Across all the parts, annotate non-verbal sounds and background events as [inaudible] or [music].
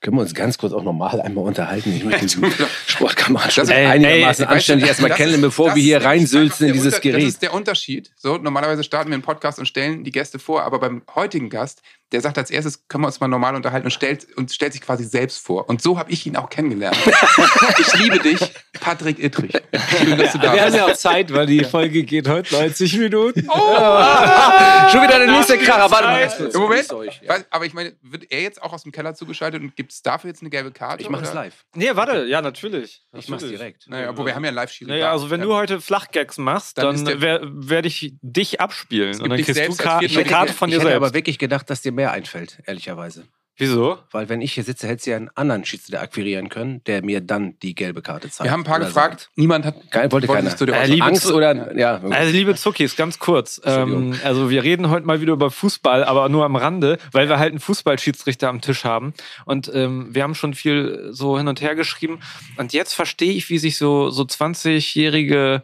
Können wir uns ganz kurz auch normal einmal unterhalten? Ich möchte diesen Sportkameraden schon Ey, einigermaßen ey, anständig weißt du, erstmal kennenlernen, bevor das wir hier reinsülzen in dieses Unter- Gerät. Das ist der Unterschied. So, normalerweise starten wir einen Podcast und stellen die Gäste vor, aber beim heutigen Gast, der sagt als erstes, können wir uns mal normal unterhalten und stellt, und stellt sich quasi selbst vor. Und so habe ich ihn auch kennengelernt. [laughs] ich liebe dich, Patrick Ittrich. Schön, dass du da Wir haben bist. ja auch Zeit, weil die Folge geht heute 90 Minuten. [laughs] Schon wieder der nächste Kracher. Warte mal. kurz. Im Moment, euch. Ja. Aber ich meine, wird er jetzt auch aus dem Keller zugeschaltet und gibt es dafür jetzt eine gelbe Karte? Ich mache es live. Nee, warte, ja, natürlich. Ich mache es direkt. Naja, obwohl wir haben ja einen Live-Schiri. Naja, also wenn du heute Flachgags machst, Dann dann, werde ich dich abspielen. Und dann kriegst du eine Karte von Ich dir hätte selbst. aber wirklich gedacht, dass dir mehr einfällt, ehrlicherweise. Wieso? Weil wenn ich hier sitze, hätte sie einen anderen Schiedsrichter akquirieren können, der mir dann die gelbe Karte zeigt. wir haben ein paar gefragt, sagt. niemand hat Kein, wollte wollte keiner. zu dir Äh, liebe Angst oder, ja. Also liebe Zuckis, ganz kurz. Ähm, also wir reden heute mal wieder über Fußball, aber nur am Rande, weil wir halt einen Fußballschiedsrichter am Tisch haben. Und ähm, wir haben schon viel so hin und her geschrieben. Und jetzt verstehe ich, wie sich so, so 20-jährige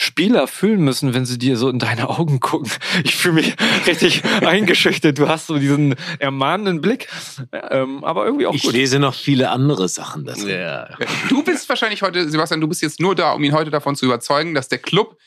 Spieler fühlen müssen, wenn sie dir so in deine Augen gucken. Ich fühle mich richtig [laughs] eingeschüchtert. Du hast so diesen ermahnenden Blick, ähm, aber irgendwie auch Ich gut. lese noch viele andere Sachen dazu. ja. Du bist wahrscheinlich heute, Sebastian, du bist jetzt nur da, um ihn heute davon zu überzeugen, dass der Club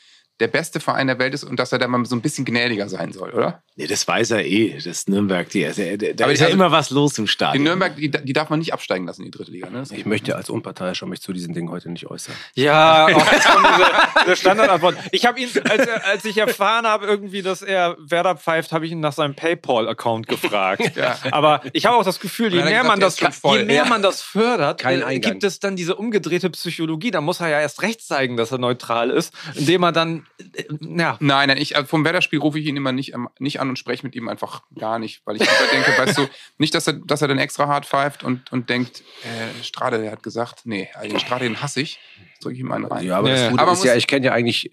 der beste Verein der Welt ist und dass er da mal so ein bisschen gnädiger sein soll, oder? Nee, das weiß er eh. Das ist Nürnberg, die, da, da Aber ist ja also- immer was los im In Stadion. Nürnberg, die, die darf man nicht absteigen lassen in die dritte Liga. Ne? Ich möchte als Unparteiischer mich zu diesen Dingen heute nicht äußern. Ja, auch [laughs] jetzt kommt diese, diese Standardantwort. Ich habe ihn, als, er, als ich erfahren habe, irgendwie, dass er Werder pfeift, habe ich ihn nach seinem PayPal-Account gefragt. Ja. Aber ich habe auch das Gefühl, je mehr, man das, je mehr Ja. man das fördert, Kein äh, gibt es dann diese umgedrehte Psychologie. Da muss er ja erst recht zeigen, dass er neutral ist, indem er dann, äh, ja, Nein, nein, ich, also vom Werder-Spiel rufe ich ihn immer nicht, am- nicht an und spreche mit ihm einfach gar nicht, weil ich immer denke, weißt du, [laughs] nicht, dass er, dass er dann extra hart pfeift und, und denkt, äh, Strade, der hat gesagt, nee, also den Strade, den hasse ich, drücke ich ihm einen rein. Ja, aber Ja, das ja. Gute Aber ist ja, ich kenne ja eigentlich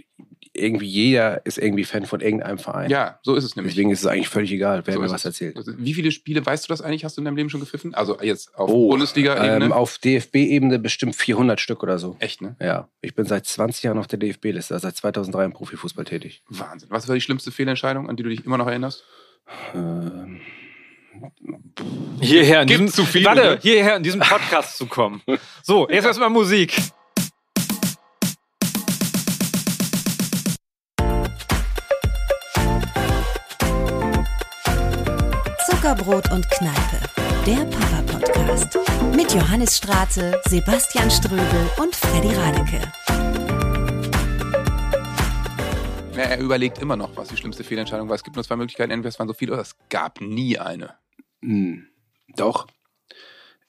irgendwie jeder ist irgendwie Fan von irgendeinem Verein. Ja, so ist es nämlich. Deswegen ist es eigentlich völlig egal, wer So mir was erzählt. Wie viele Spiele, weißt du das eigentlich, hast du in deinem Leben schon gepfiffen? Also jetzt auf Oh, Bundesliga-Ebene? Ähm, auf DFB-Ebene bestimmt 400 Stück oder so. Echt, ne? Ja, ich bin seit 20 Jahren auf der DFB-Liste, also seit 2003 im Profifußball tätig. Wahnsinn. Was war die schlimmste Fehlentscheidung, an die du dich immer noch erinnerst? Ähm, hierher in diesem, zu viele, warte, ne? hierher in diesem Podcast zu kommen. So, jetzt erstmal Musik. Zuckerbrot und Kneipe, der Papa-Podcast. Mit Johannes Straße, Sebastian Ströbel und Freddy Radeke. Ja, er überlegt immer noch, was die schlimmste Fehlentscheidung war. Es gibt nur zwei Möglichkeiten. Entweder es waren so viele oder es gab nie eine. Hm, doch.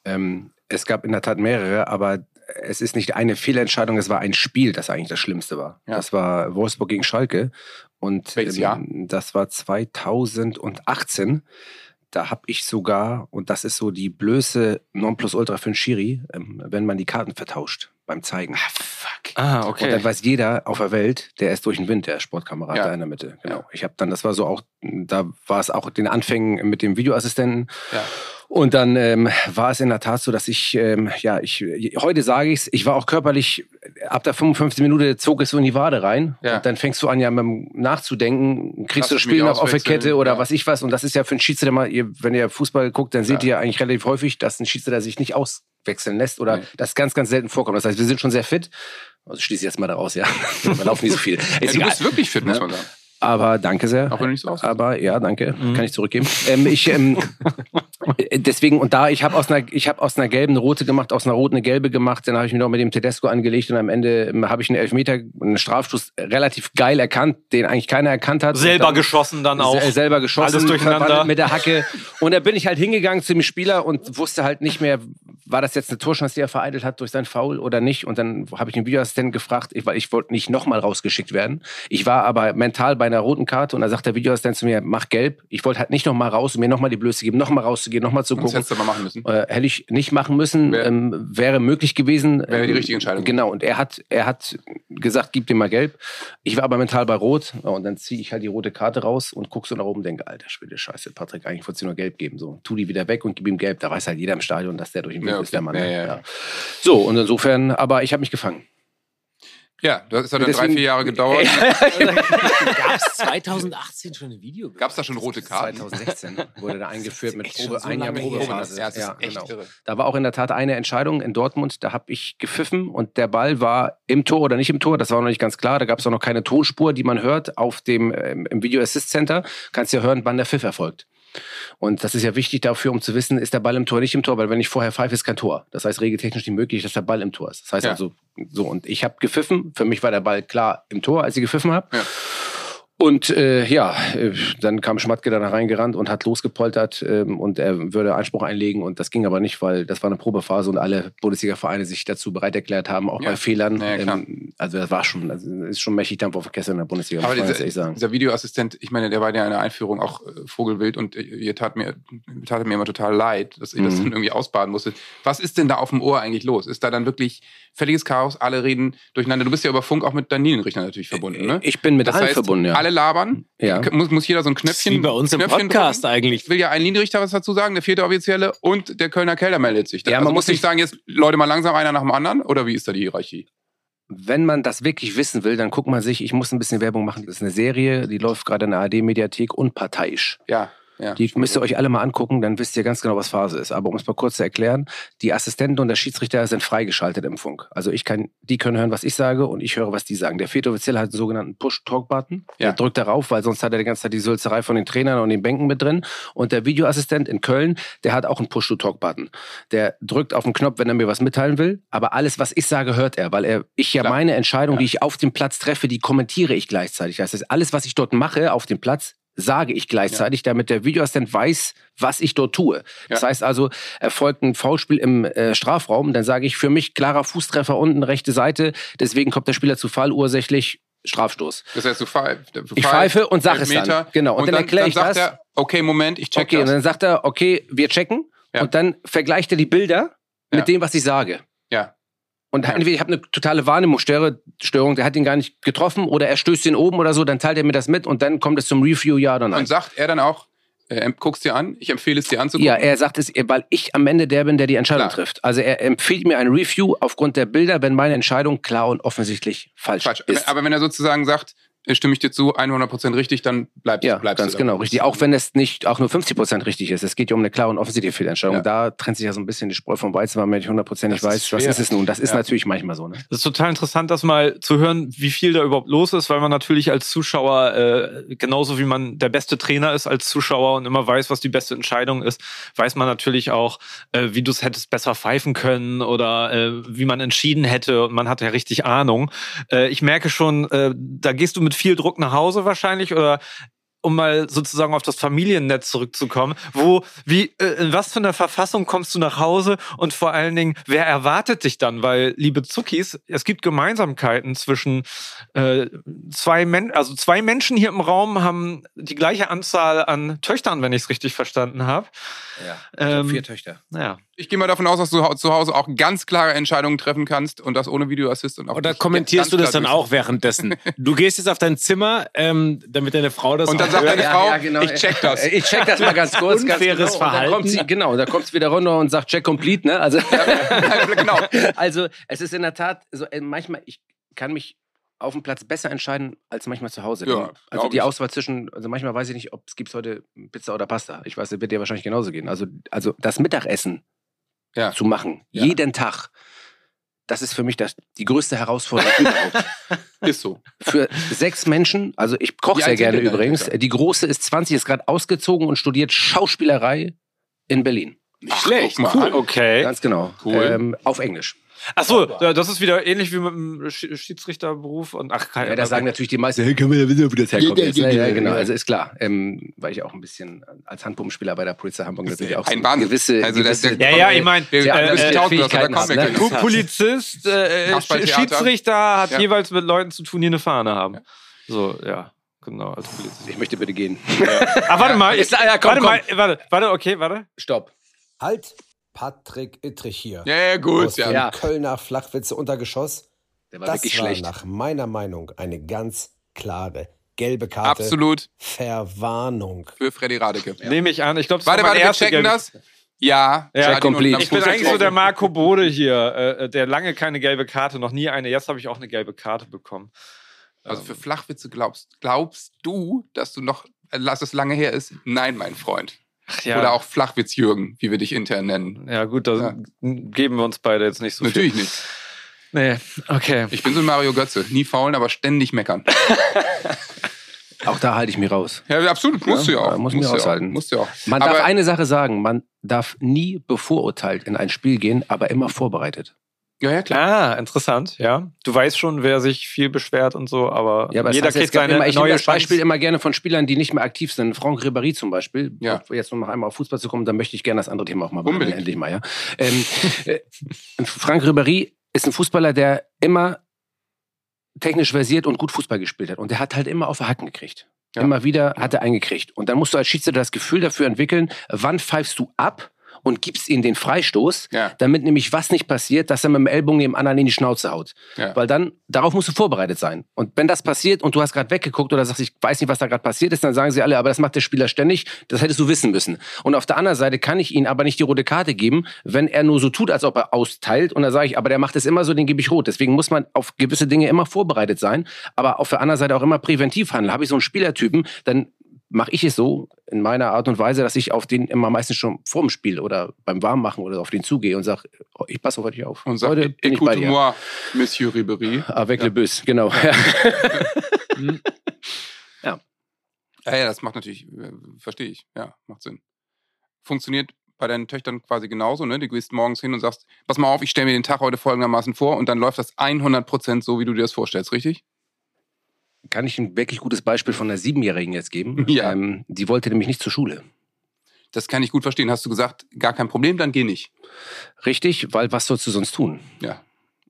Ähm, es gab in der Tat mehrere, aber es ist nicht eine Fehlentscheidung, es war ein Spiel, das eigentlich das Schlimmste war. Ja. Das war Wolfsburg gegen Schalke. Und Welches Jahr? das war 2018. Da habe ich sogar, und das ist so die blöße Nonplusultra für einen Schiri, ähm, wenn man die Karten vertauscht beim Zeigen. fuck. Ah, Und okay. dann weiß jeder auf der Welt, der ist durch den Wind, der Sportkamerad Ja. da in der Mitte. Genau. Ja. Ich habe dann, das war so auch, da war es auch den Anfängen mit dem Videoassistenten. Ja. Und dann ähm, war es in der Tat so, dass ich, ähm, ja, ich, heute sage ich es, ich war auch körperlich, ab der 55 Minute zog es so in die Wade rein. Ja. Und dann fängst du an, ja, mit dem nachzudenken, kriegst Lass du das Spiel noch auf der Kette oder ja. was ich was. Und das ist ja für einen Schiedsrichter mal, ihr, wenn ihr Fußball guckt, dann seht Ja. ihr ja eigentlich relativ häufig, dass ein Schiedsrichter sich nicht auswechseln lässt oder Nee. das ganz, ganz selten vorkommt. Das heißt, wir sind schon sehr fit. Also schließe ich jetzt mal daraus, ja. [laughs] Wir laufen nicht so viel. Ja, Ist du egal. bist wirklich fit, muss Ja. man sagen. Aber danke sehr. Auch wenn du nicht so aussiehst. Aber ja, danke. Kann ich zurückgeben. ähm, ich, ähm, äh, [laughs] deswegen, und da, ich habe aus einer, ich habe aus einer gelben eine rote gemacht, aus einer roten eine gelbe gemacht, dann habe ich mich noch mit dem Tedesco angelegt und am Ende ähm, habe ich einen Elfmeter, einen Strafstoß relativ geil erkannt, den eigentlich keiner erkannt hat. Selber dann- geschossen dann auch. Se- selber geschossen, Alles durcheinander. mit der Hacke. Und da bin ich halt hingegangen zu dem Spieler und wusste halt nicht mehr, war das jetzt eine Torschance, die er vereitelt hat durch sein Foul oder nicht. Und dann habe ich den Videoassistenten gefragt, weil ich wollte nicht nochmal rausgeschickt werden. Ich war aber mental bei einer roten Karte und da sagt der Videoassistent zu mir, mach gelb. Ich wollte halt nicht nochmal raus, um mir nochmal die Blöße geben, nochmal rauszugehen, nochmal zu Das gucken. hättest du mal machen müssen. Äh, hätte ich nicht machen müssen, Wär- ähm, wäre möglich gewesen. Wäre die richtige Entscheidung. Genau, und er hat, er hat gesagt, gib dir mal gelb. Ich war aber mental bei Rot Ja, und dann ziehe ich halt die rote Karte raus und guck so nach oben und denke, alter Schwede, scheiße, Patrick, eigentlich wollte sie nur gelb geben. So, tu die wieder weg und gib ihm gelb. Da weiß halt jeder im Stadion, dass der durch den Ja, ist, der okay. Mann. Ja, ja, ja. Ja. So, und insofern, aber ich habe mich gefangen. Ja, das hat dann drei, Deswegen- vier Jahre gedauert. Gab es 2018 schon ein Video? Gab es da schon rote Karten? 2016 wurde da eingeführt mit Probe, so ein Jahr. Probephase. Ja, das ist Ja, echt genau. irre. Da war auch in der Tat eine Entscheidung in Dortmund, da habe ich gepfiffen und der Ball war im Tor oder nicht im Tor, das war noch nicht ganz klar. Da gab es auch noch keine Tonspur, die man hört auf dem ähm, im Video Assist Center. Kannst ja hören, wann der Pfiff erfolgt. Und das ist ja wichtig dafür, um zu wissen, ist der Ball im Tor, nicht im Tor, weil wenn ich vorher pfeife, ist kein Tor. Das heißt, regeltechnisch nicht möglich, dass der Ball im Tor ist. Das heißt Ja. also, so, und ich habe gepfiffen. Für mich war der Ball klar im Tor, als ich gepfiffen habe. Ja. Und äh, ja, äh, dann kam Schmatke da reingerannt und hat losgepoltert ähm, und er würde Einspruch einlegen und das ging aber nicht, weil das war eine Probephase und alle Bundesliga-Vereine sich dazu bereit erklärt haben, auch Ja. bei Fehlern. Ja, ähm, also das war schon, also ist schon mächtig Dampf auf der Kessel in der Bundesliga, Aber dieser, ehrlich sagen. dieser Videoassistent, ich meine, der war ja in der Einführung auch äh, Vogelwild und äh, ihr tat mir, tat mir immer total leid, dass ich das Mhm. dann irgendwie ausbaden musste. Was ist denn da auf dem Ohr eigentlich los? Ist da dann wirklich völliges Chaos? Alle reden durcheinander. Du bist ja über Funk auch mit Daniel Richter natürlich verbunden, ne? Ich bin mit Das allen heißt, verbunden, ja. alle labern. Ja. Muss, muss jeder so ein Das ist Knöpfchen. wie bei uns im Knöpfchen Podcast drücken? eigentlich. will ja ein Linienrichter was dazu sagen, der vierte Offizielle und der Kölner Keller meldet sich. Ja, also man muss nicht sich- sagen, jetzt Leute mal langsam einer nach dem anderen oder wie ist da die Hierarchie? Wenn man das wirklich wissen will, dann guckt man sich, ich muss ein bisschen Werbung machen. Das ist eine Serie, die läuft gerade in der ARD-Mediathek, unparteiisch. Ja, ja. Die müsst ihr euch alle mal angucken, dann wisst ihr ganz genau, was Phase ist. Aber um es mal kurz zu erklären, die Assistenten und der Schiedsrichter sind freigeschaltet im Funk. Also ich kann, die können hören, was ich sage und ich höre, was die sagen. Der vierte Offizielle hat einen sogenannten Push-Talk-Button. Ja. Der drückt darauf, weil sonst hat er die ganze Zeit die Sülzerei von den Trainern und den Bänken mit drin. Und der Videoassistent in Köln, der hat auch einen Push-to-Talk-Button. Der drückt auf den Knopf, wenn er mir was mitteilen will. Aber alles, was ich sage, hört er, weil er, ich ja Klar. meine Entscheidung, Ja. die ich auf dem Platz treffe, die kommentiere ich gleichzeitig. Das heißt, alles, was ich dort mache auf dem Platz, sage ich gleichzeitig, damit der Videoassistent weiß, was ich dort tue. Das Ja. heißt also, erfolgt ein Foulspiel im äh, Strafraum, dann sage ich für mich klarer Fußtreffer unten, rechte Seite, deswegen kommt der Spieler zu Fall, ursächlich Strafstoß. Das heißt, du, pfeif, du Ich pfeife und sag es dann. Genau. Und dann erkläre ich dann sagt das. Er, okay, Moment, ich check Okay, und das. dann sagt er, okay, wir checken Ja. und dann vergleicht er die Bilder Ja. mit dem, was ich sage. Und Ja. entweder ich habe eine totale Wahrnehmungsstörung, der hat ihn gar nicht getroffen oder er stößt ihn oben oder so, dann teilt er mir das mit und dann kommt es zum Review, ja oder nein. Und sagt er dann auch, äh, guck's dir an, ich empfehle es dir anzugucken. Ja, er sagt es, weil ich am Ende der bin, der die Entscheidung Klar. trifft. Also er empfiehlt mir ein Review aufgrund der Bilder, wenn meine Entscheidung klar und offensichtlich falsch, Falsch. ist. Aber wenn er sozusagen sagt, stimme ich dir zu, 100% richtig, dann bleibst, ja, bleibst ganz genau, richtig. Auch wenn es nicht auch nur 50% richtig ist. Es geht ja um eine klare und offensichtliche Fehlentscheidung. Ja. Da trennt sich ja so ein bisschen die Spreu vom Weizen, weil man nicht hundertprozentig Das ist weiß, was schwer. ist es nun. Das ist Ja. natürlich manchmal so. Ne? Das ist total interessant, das mal zu hören, wie viel da überhaupt los ist, weil man natürlich als Zuschauer, äh, genauso wie man der beste Trainer ist als Zuschauer und immer weiß, was die beste Entscheidung ist, weiß man natürlich auch, äh, wie du es hättest besser pfeifen können oder äh, wie man entschieden hätte und man hat ja richtig Ahnung. Äh, ich merke schon, äh, da gehst du mit viel Druck nach Hause wahrscheinlich oder um mal sozusagen auf das Familiennetz zurückzukommen, wo, wie, äh, in was für einer Verfassung kommst du nach Hause und vor allen Dingen, wer erwartet dich dann? Weil, liebe Zuckis, es gibt Gemeinsamkeiten zwischen äh, zwei Men also zwei Menschen hier im Raum haben die gleiche Anzahl an Töchtern, wenn ich es richtig verstanden habe. Ja. Ähm, vier Töchter. Naja. Ich gehe mal davon aus, dass du zu Hause auch ganz klare Entscheidungen treffen kannst und das ohne Videoassist. Und auch Oder kommentierst du ganz das dann auch währenddessen? [laughs] Du gehst jetzt auf dein Zimmer, ähm, damit deine Frau das Und dann auch sagt hört. deine Frau, ich check das. Ich check das mal ganz kurz. ganz Unfaires genau. Und dann Verhalten. kommt sie, genau, da kommt es wieder runter und sagt Check complete. Ne? Also, genau. [laughs] also es ist in der Tat so, äh, manchmal, ich kann mich auf dem Platz besser entscheiden als manchmal zu Hause. Ja, also die ich. Auswahl zwischen, also manchmal weiß ich nicht, ob es gibt heute Pizza oder Pasta. Ich weiß, das wird dir wahrscheinlich genauso gehen. Also, also das Mittagessen Ja. zu machen, Ja. jeden Tag, das ist für mich das, die größte Herausforderung [laughs] überhaupt. Ist so. Für sechs Menschen, also ich koche sehr gerne übrigens. Die große ist 20, ist gerade ausgezogen und studiert Schauspielerei in Berlin. Nicht schlecht. Cool, okay. Ganz genau. Cool. Ähm, auf Englisch. Ach so, ja, das ist wieder ähnlich wie mit dem Sch- Schiedsrichterberuf und ach, keine Ja, da sagen natürlich die meisten, hey, können wir ja wissen, wo das herkommt. jetzt. Ja, ja, genau, also ist klar. Ähm, weil ich auch ein bisschen als Handpumpenspieler bei der Polizei Hamburg natürlich auch Ein so Wahnsinn. gewisse, Also das- gewisse Ja, ja, ich meine, Ja, äh, äh, ne? Polizist, äh. Schiedsrichter hat Ja. jeweils mit Leuten zu tun, die eine Fahne haben. So, ja, genau, als Polizist. ich möchte bitte gehen. Ah, warte mal, Ist- ja, komm, warte komm. mal, warte, warte, okay, warte. Stopp. Halt, Patrick Ittrich hier. Ja, ja, gut. Aus Ja. dem Ja. Kölner Flachwitze Untergeschoss. Der war Das wirklich war schlecht. nach meiner Meinung eine ganz klare gelbe Karte. Absolut Verwarnung. für Freddy Radeke. Nehme ich an. Ich glaube, das Warte, war warte, wir checken das. Ja, Ja, und Ich bin eigentlich so der. Marco Bode hier, äh, der lange keine gelbe Karte, noch nie eine. Jetzt habe ich auch eine gelbe Karte bekommen. Also für Flachwitze glaubst, glaubst du, dass du noch, äh, lass es lange her ist? Nein, mein Freund. Ach ja. Oder auch Flachwitz-Jürgen, wie wir dich intern nennen. Ja, gut, da Ja. geben wir uns beide jetzt nicht so Natürlich viel. nicht. Nee, okay. Ich bin so ein Mario Götze. Nie faulen, aber ständig meckern. [laughs] Auch da halte ich mich raus. Ja, absolut. Musst Ja, du ja auch. muss musst ja aushalten. Auch. Musst du auch. Man aber darf eine Sache sagen, man darf nie bevorurteilt in ein Spiel gehen, aber immer vorbereitet. Ja, ja, klar. Ah, interessant, ja. Du weißt schon, wer sich viel beschwert und so, aber, Ja, aber jeder kriegt seine immer, ich nehme neue das Beispiel Chance. immer gerne von Spielern, die nicht mehr aktiv sind. Franck Ribéry zum Beispiel. Ja. Jetzt noch einmal auf Fußball zu kommen, dann möchte ich gerne das andere Thema auch mal behandeln, endlich mal. Ja. Ähm, äh, [laughs] Franck Ribéry ist ein Fußballer, der immer technisch versiert und gut Fußball gespielt hat. Und der hat halt immer auf den Hacken gekriegt. Ja. Immer wieder hat er eingekriegt. Und dann musst du als Schiedsrichter das Gefühl dafür entwickeln, wann pfeifst du ab und gibst ihm den Freistoß, Ja. damit nämlich was nicht passiert, dass er mit dem Ellbogen dem anderen in die Schnauze haut. Ja. Weil dann, darauf musst du vorbereitet sein. Und wenn das passiert und du hast gerade weggeguckt oder sagst, ich weiß nicht, was da gerade passiert ist, dann sagen sie alle, aber das macht der Spieler ständig, das hättest du wissen müssen. Und auf der anderen Seite kann ich ihm aber nicht die rote Karte geben, wenn er nur so tut, als ob er austeilt. Und dann sage ich, aber der macht es immer so, den gebe ich rot. Deswegen muss man auf gewisse Dinge immer vorbereitet sein, aber auf der anderen Seite auch immer präventiv handeln. Habe ich so einen Spielertypen, dann mache ich es so in meiner Art und Weise, dass ich auf den immer meistens schon vorm Spiel oder beim Warmmachen oder auf den zugehe und sage, ich passe auf dich auf. Und sag, Heute bin ich bei dir. écoute-moi, Monsieur Ribéry. Avec le bus, genau. [laughs] Ja, ja, das macht natürlich, äh, verstehe ich. Ja, macht Sinn. Funktioniert bei deinen Töchtern quasi genauso, ne? Du gehst morgens hin und sagst, pass mal auf, ich stelle mir den Tag heute folgendermaßen vor und dann läuft das 100% so, wie du dir das vorstellst, richtig? Kann ich ein wirklich gutes Beispiel von einer Siebenjährigen jetzt geben? [laughs] Ja. Ähm, die wollte nämlich nicht zur Schule. Das kann ich gut verstehen. Hast du gesagt, gar kein Problem, dann geh nicht. Richtig, weil was sollst du sonst tun? Ja.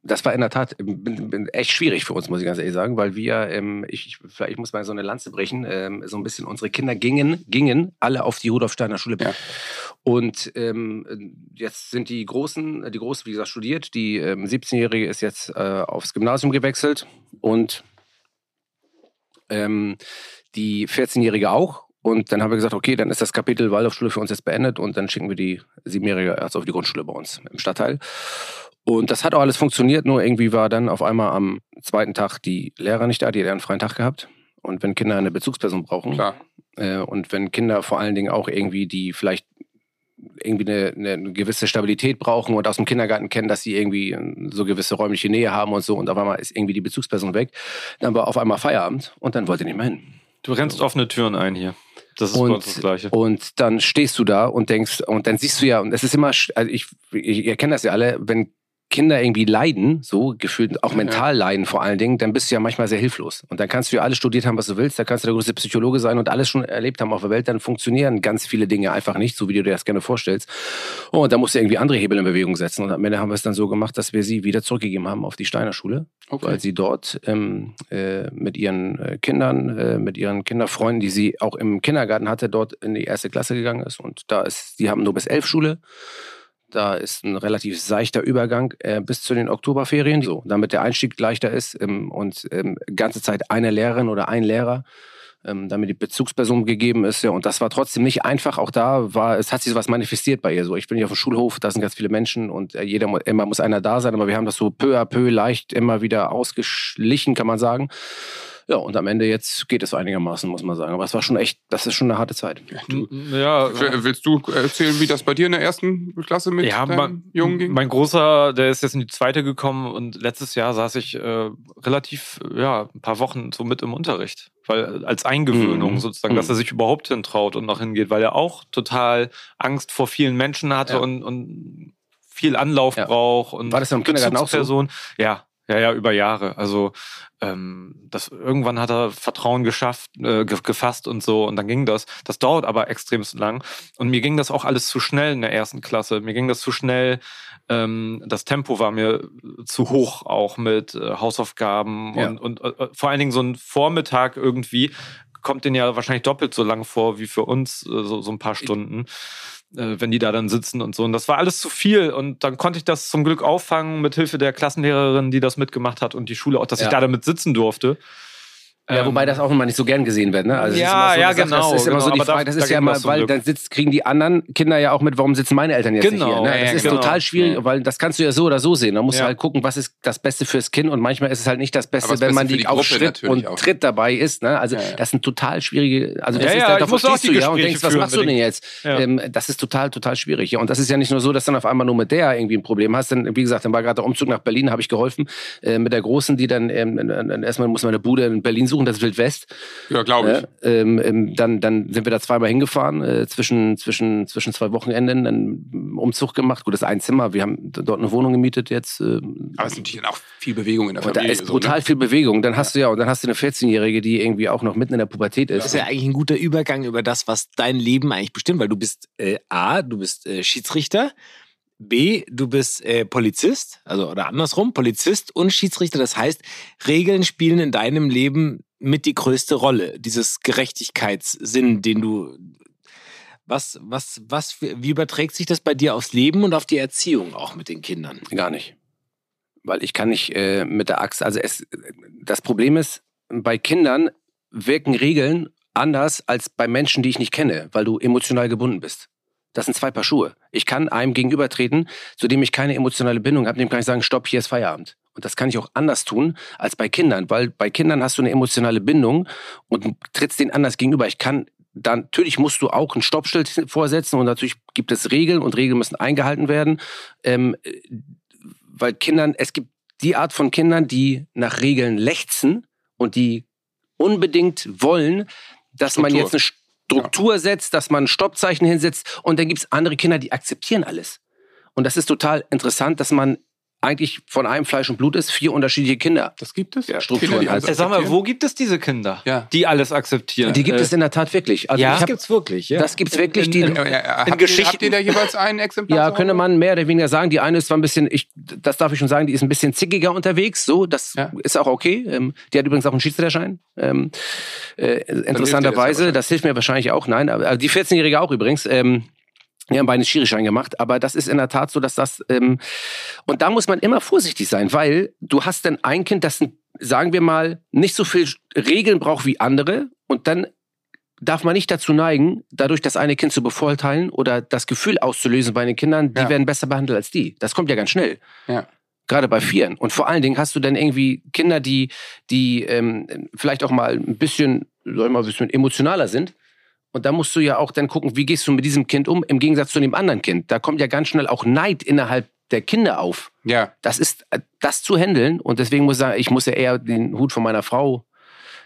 Das war in der Tat ähm, echt schwierig für uns, muss ich ganz ehrlich sagen, weil wir, ähm, ich, ich, vielleicht muss mal so eine Lanze brechen, ähm, so ein bisschen unsere Kinder gingen, gingen alle auf die Rudolf-Steiner Schule. Ja. Und ähm, jetzt sind die Großen, die Große, wie gesagt, studiert, die ähm, 17-Jährige ist jetzt äh, aufs Gymnasium gewechselt und ähm, die 14-Jährige auch. Und dann haben wir gesagt, okay, dann ist das Kapitel Waldorfschule für uns jetzt beendet und dann schicken wir die Siebenjährige erst auf die Grundschule bei uns im Stadtteil. Und das hat auch alles funktioniert, nur irgendwie war dann auf einmal am zweiten Tag die Lehrer nicht da, die hat einen freien Tag gehabt. Und wenn Kinder eine Bezugsperson brauchen Klar. äh, und wenn Kinder vor allen Dingen auch irgendwie, die vielleicht irgendwie eine, eine gewisse Stabilität brauchen und aus dem Kindergarten kennen, dass sie irgendwie äh, so gewisse räumliche Nähe haben und so und auf einmal ist irgendwie die Bezugsperson weg, dann war auf einmal Feierabend und dann wollte er nicht mehr hin. Du rennst offene Türen ein hier. Das ist uns das Und, Gleiche. und dann stehst du da und denkst, und dann siehst du ja, und es ist immer, also ich, ich, ihr kennt das ja alle, wenn Kinder irgendwie leiden, so gefühlt auch mental leiden vor allen Dingen, dann bist du ja manchmal sehr hilflos. Und dann kannst du ja alles studiert haben, was du willst, da kannst du der größte Psychologe sein und alles schon erlebt haben auf der Welt, dann funktionieren ganz viele Dinge einfach nicht, so wie du dir das gerne vorstellst. Oh, und da musst du irgendwie andere Hebel in Bewegung setzen. Und am Ende haben wir es dann so gemacht, dass wir sie wieder zurückgegeben haben auf die Steiner Schule Okay. weil sie dort ähm, äh, mit ihren äh, Kindern, äh, mit ihren Kinderfreunden, die sie auch im Kindergarten hatte, dort in die erste Klasse gegangen ist. Und da ist, die haben nur bis elf Schule. Da ist ein relativ seichter Übergang äh, bis zu den Oktoberferien, so, damit der Einstieg leichter ist ähm, und ähm, ganze Zeit eine Lehrerin oder ein Lehrer, ähm, damit die Bezugsperson gegeben ist. Ja, und das war trotzdem nicht einfach. Auch da war, es hat sich was manifestiert bei ihr. So, ich bin hier auf dem Schulhof, da sind ganz viele Menschen und äh, jeder, immer muss einer da sein, aber wir haben das so peu à peu leicht immer wieder ausgeschlichen, kann man sagen. Ja, und am Ende jetzt geht es einigermaßen, muss man sagen. Aber es war schon echt, das ist schon eine harte Zeit. Du, ja, willst du erzählen, wie das bei dir in der ersten Klasse mit ja, deinem mein, Jungen ging? mein Großer, der ist jetzt in die zweite gekommen und letztes Jahr saß ich äh, relativ, ja, ein paar Wochen so mit im Unterricht. Weil als Eingewöhnung Mhm. sozusagen, dass Mhm. er sich überhaupt hintraut und noch hingeht, weil er auch total Angst vor vielen Menschen hatte Ja. und, und viel Anlauf Ja. braucht. Und War das im Kindergarten auch so? Ja, ja, ja, über Jahre. Also ähm, das, irgendwann hat er Vertrauen geschafft, äh, ge gefasst und so und dann ging das. Das dauert aber extremst lang. Und mir ging das auch alles zu schnell in der ersten Klasse. Mir ging das zu schnell. Ähm, das Tempo war mir zu hoch, auch mit äh, Hausaufgaben Ja. und, und äh, vor allen Dingen so ein Vormittag irgendwie kommt den ja wahrscheinlich doppelt so lang vor wie für uns, äh, so, so ein paar Stunden, äh, wenn die da dann sitzen und so. Und das war alles zu viel. Und dann konnte ich das zum Glück auffangen mit Hilfe der Klassenlehrerin, die das mitgemacht hat und die Schule auch, dass ich Ja. da damit sitzen durfte. Ja, wobei das auch immer nicht so gern gesehen wird, ne? Also Ja, so ja, Sache, genau, Das ist immer genau, so die Frage, das da ist ja zum weil dann sitzt, kriegen die anderen Kinder ja auch mit, warum sitzen meine Eltern jetzt Genau, nicht hier? Ne? Das ja, ist genau. total schwierig, weil das kannst du ja so oder so sehen. Da musst Ja. du halt gucken, was ist das Beste fürs Kind und manchmal ist es halt nicht das Beste, das wenn Beste man die, die auf Schritt und auch. Tritt dabei ist. Ne? Also Ja, das sind total schwierige, also das Ja, ist, ja, da, ich da muss auch stehst die du ja und denkst, was machst du denn jetzt? Ähm, das ist total, total schwierig. Ja. Und das ist ja nicht nur so, dass dann auf einmal nur mit der irgendwie ein Problem hast. Denn wie gesagt, dann war gerade der Umzug nach Berlin, habe ich geholfen äh, mit der Großen, die dann ähm, äh, erstmal muss man eine Bude in Berlin suchen, das ist Wild West. Ja, glaube ich. Ja, ähm, ähm, dann, dann sind wir da zweimal hingefahren, äh, zwischen, zwischen, zwischen zwei Wochenenden, einen Umzug gemacht. Gut, das ist ein Zimmer. Wir haben dort eine Wohnung gemietet jetzt. Ähm, Aber es ist natürlich dann auch viel Bewegung in der und da Familie. ist so, brutal ne? viel Bewegung. Dann hast du ja, und dann hast du eine 14-Jährige, die irgendwie auch noch mitten in der Pubertät ist. Das ist ja eigentlich ein guter Übergang über das, was dein Leben eigentlich bestimmt, weil du bist äh, A, du bist äh, Schiedsrichter, B, du bist äh, Polizist, also oder andersrum, Polizist und Schiedsrichter. Das heißt, Regeln spielen in deinem Leben mit die größte Rolle. Dieses Gerechtigkeitssinn, den du. Was, was, was, wie überträgt sich das bei dir aufs Leben und auf die Erziehung auch mit den Kindern? Gar nicht. Weil ich kann nicht äh, mit der Axt, also es, das Problem ist, bei Kindern wirken Regeln anders als bei Menschen, die ich nicht kenne, weil du emotional gebunden bist. Das sind zwei Paar Schuhe. Ich kann einem gegenübertreten, zu dem ich keine emotionale Bindung habe, dem kann ich sagen, stopp, hier ist Feierabend. Und das kann ich auch anders tun als bei Kindern, weil bei Kindern hast du eine emotionale Bindung und trittst denen anders gegenüber. Ich kann dann, natürlich musst du auch ein Stoppschild vorsetzen und natürlich gibt es Regeln und Regeln müssen eingehalten werden. Ähm, weil Kindern, es gibt die Art von Kindern, die nach Regeln lechzen und die unbedingt wollen, dass man Struktur. jetzt eine Struktur setzt, dass man ein Stoppzeichen hinsetzt und dann gibt es andere Kinder, die akzeptieren alles. Und das ist total interessant, dass man eigentlich von einem Fleisch und Blut ist, vier unterschiedliche Kinder. Das gibt es? Strukturen Kinder, Äh, Sag mal, wo gibt es diese Kinder, Ja. die alles akzeptieren? Die gibt Äh, es in der Tat wirklich. Also ja? Das hab, gibt's wirklich, ja. das gibt's wirklich. in- Die, in- Ja, ja, habt, ihr, Geschichten- habt ihr da jeweils ein Exemplar? Ja, könnte man mehr oder weniger sagen. Die eine ist zwar ein bisschen, ich, das darf ich schon sagen, die ist ein bisschen zickiger unterwegs. So, das Ja. ist auch okay. Ähm, die hat übrigens auch einen Schiedsrichterschein. Ähm, äh, das ja interessanterweise, wahrscheinlich. das hilft mir wahrscheinlich auch. Nein, aber also die 14-Jährige auch übrigens. Ähm, beide einen Schirischein gemacht, aber das ist in der Tat so, dass das ähm, und da muss man immer vorsichtig sein, weil du hast dann ein Kind, das sagen wir mal nicht so viel Regeln braucht wie andere und dann darf man nicht dazu neigen, dadurch das eine Kind zu bevorteilen oder das Gefühl auszulösen bei den Kindern, die Ja. werden besser behandelt als die. Das kommt ja ganz schnell. Ja. Gerade bei Vieren. Und vor allen Dingen hast du dann irgendwie Kinder, die, die ähm, vielleicht auch mal ein bisschen, soll ich mal ein bisschen emotionaler sind. Und da musst du ja auch dann gucken, wie gehst du mit diesem Kind um, im Gegensatz zu dem anderen Kind. Da kommt ja ganz schnell auch Neid innerhalb der Kinder auf. Ja, Das ist äh, das zu handeln. Und deswegen muss ich sagen, ich muss ja eher den Hut von meiner Frau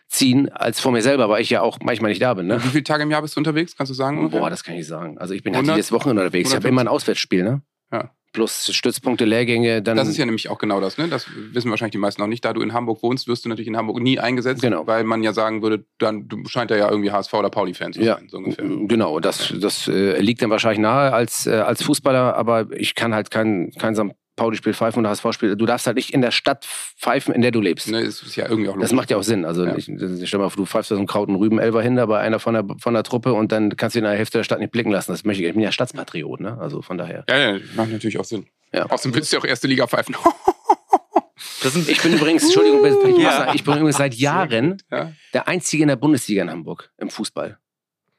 ziehen, als von mir selber, weil ich ja auch manchmal nicht da bin. Ne? wie viele Tage im Jahr bist du unterwegs? Kannst du sagen? ungefähr? Boah, das kann ich sagen. Also ich bin halt 100? jedes Wochenende unterwegs. Ich habe immer ein Auswärtsspiel, ne? Ja. Plus Stützpunkte, Lehrgänge, dann. Das ist ja nämlich auch genau das, ne? Das wissen wahrscheinlich die meisten noch nicht. Da du in Hamburg wohnst, wirst du natürlich in Hamburg nie eingesetzt, Genau. weil man ja sagen würde, dann du scheint er ja irgendwie HSV oder Pauli-Fan zu ja, sein, so ungefähr. genau. Das, das äh, liegt dann wahrscheinlich nahe als, äh, als Fußballer, aber ich kann halt kein, kein St. Pauli-Spiel pfeifen und HSV-Spiel. Du darfst halt nicht in der Stadt pfeifen, in der du lebst. Ne, das ist ja irgendwie auch Das macht ja auch Sinn. Also Ja. ich, ich stell mal vor, du pfeifst da so einen Kraut und Rüben Elber hin, aber einer von der, von der Truppe und dann kannst du ihn in der Hälfte der Stadt nicht blicken lassen. Das möchte ich. Ich bin ja Stadtpatriot, ne? Also von daher. Ja, ja, macht natürlich auch Sinn. Ja. Außerdem willst du ja auch erste Liga pfeifen. [laughs] das sind, Ich bin übrigens, Entschuldigung, [laughs] ich, muss Ja. sagen, ich bin übrigens seit Jahren ja. der Einzige in der Bundesliga in Hamburg im Fußball.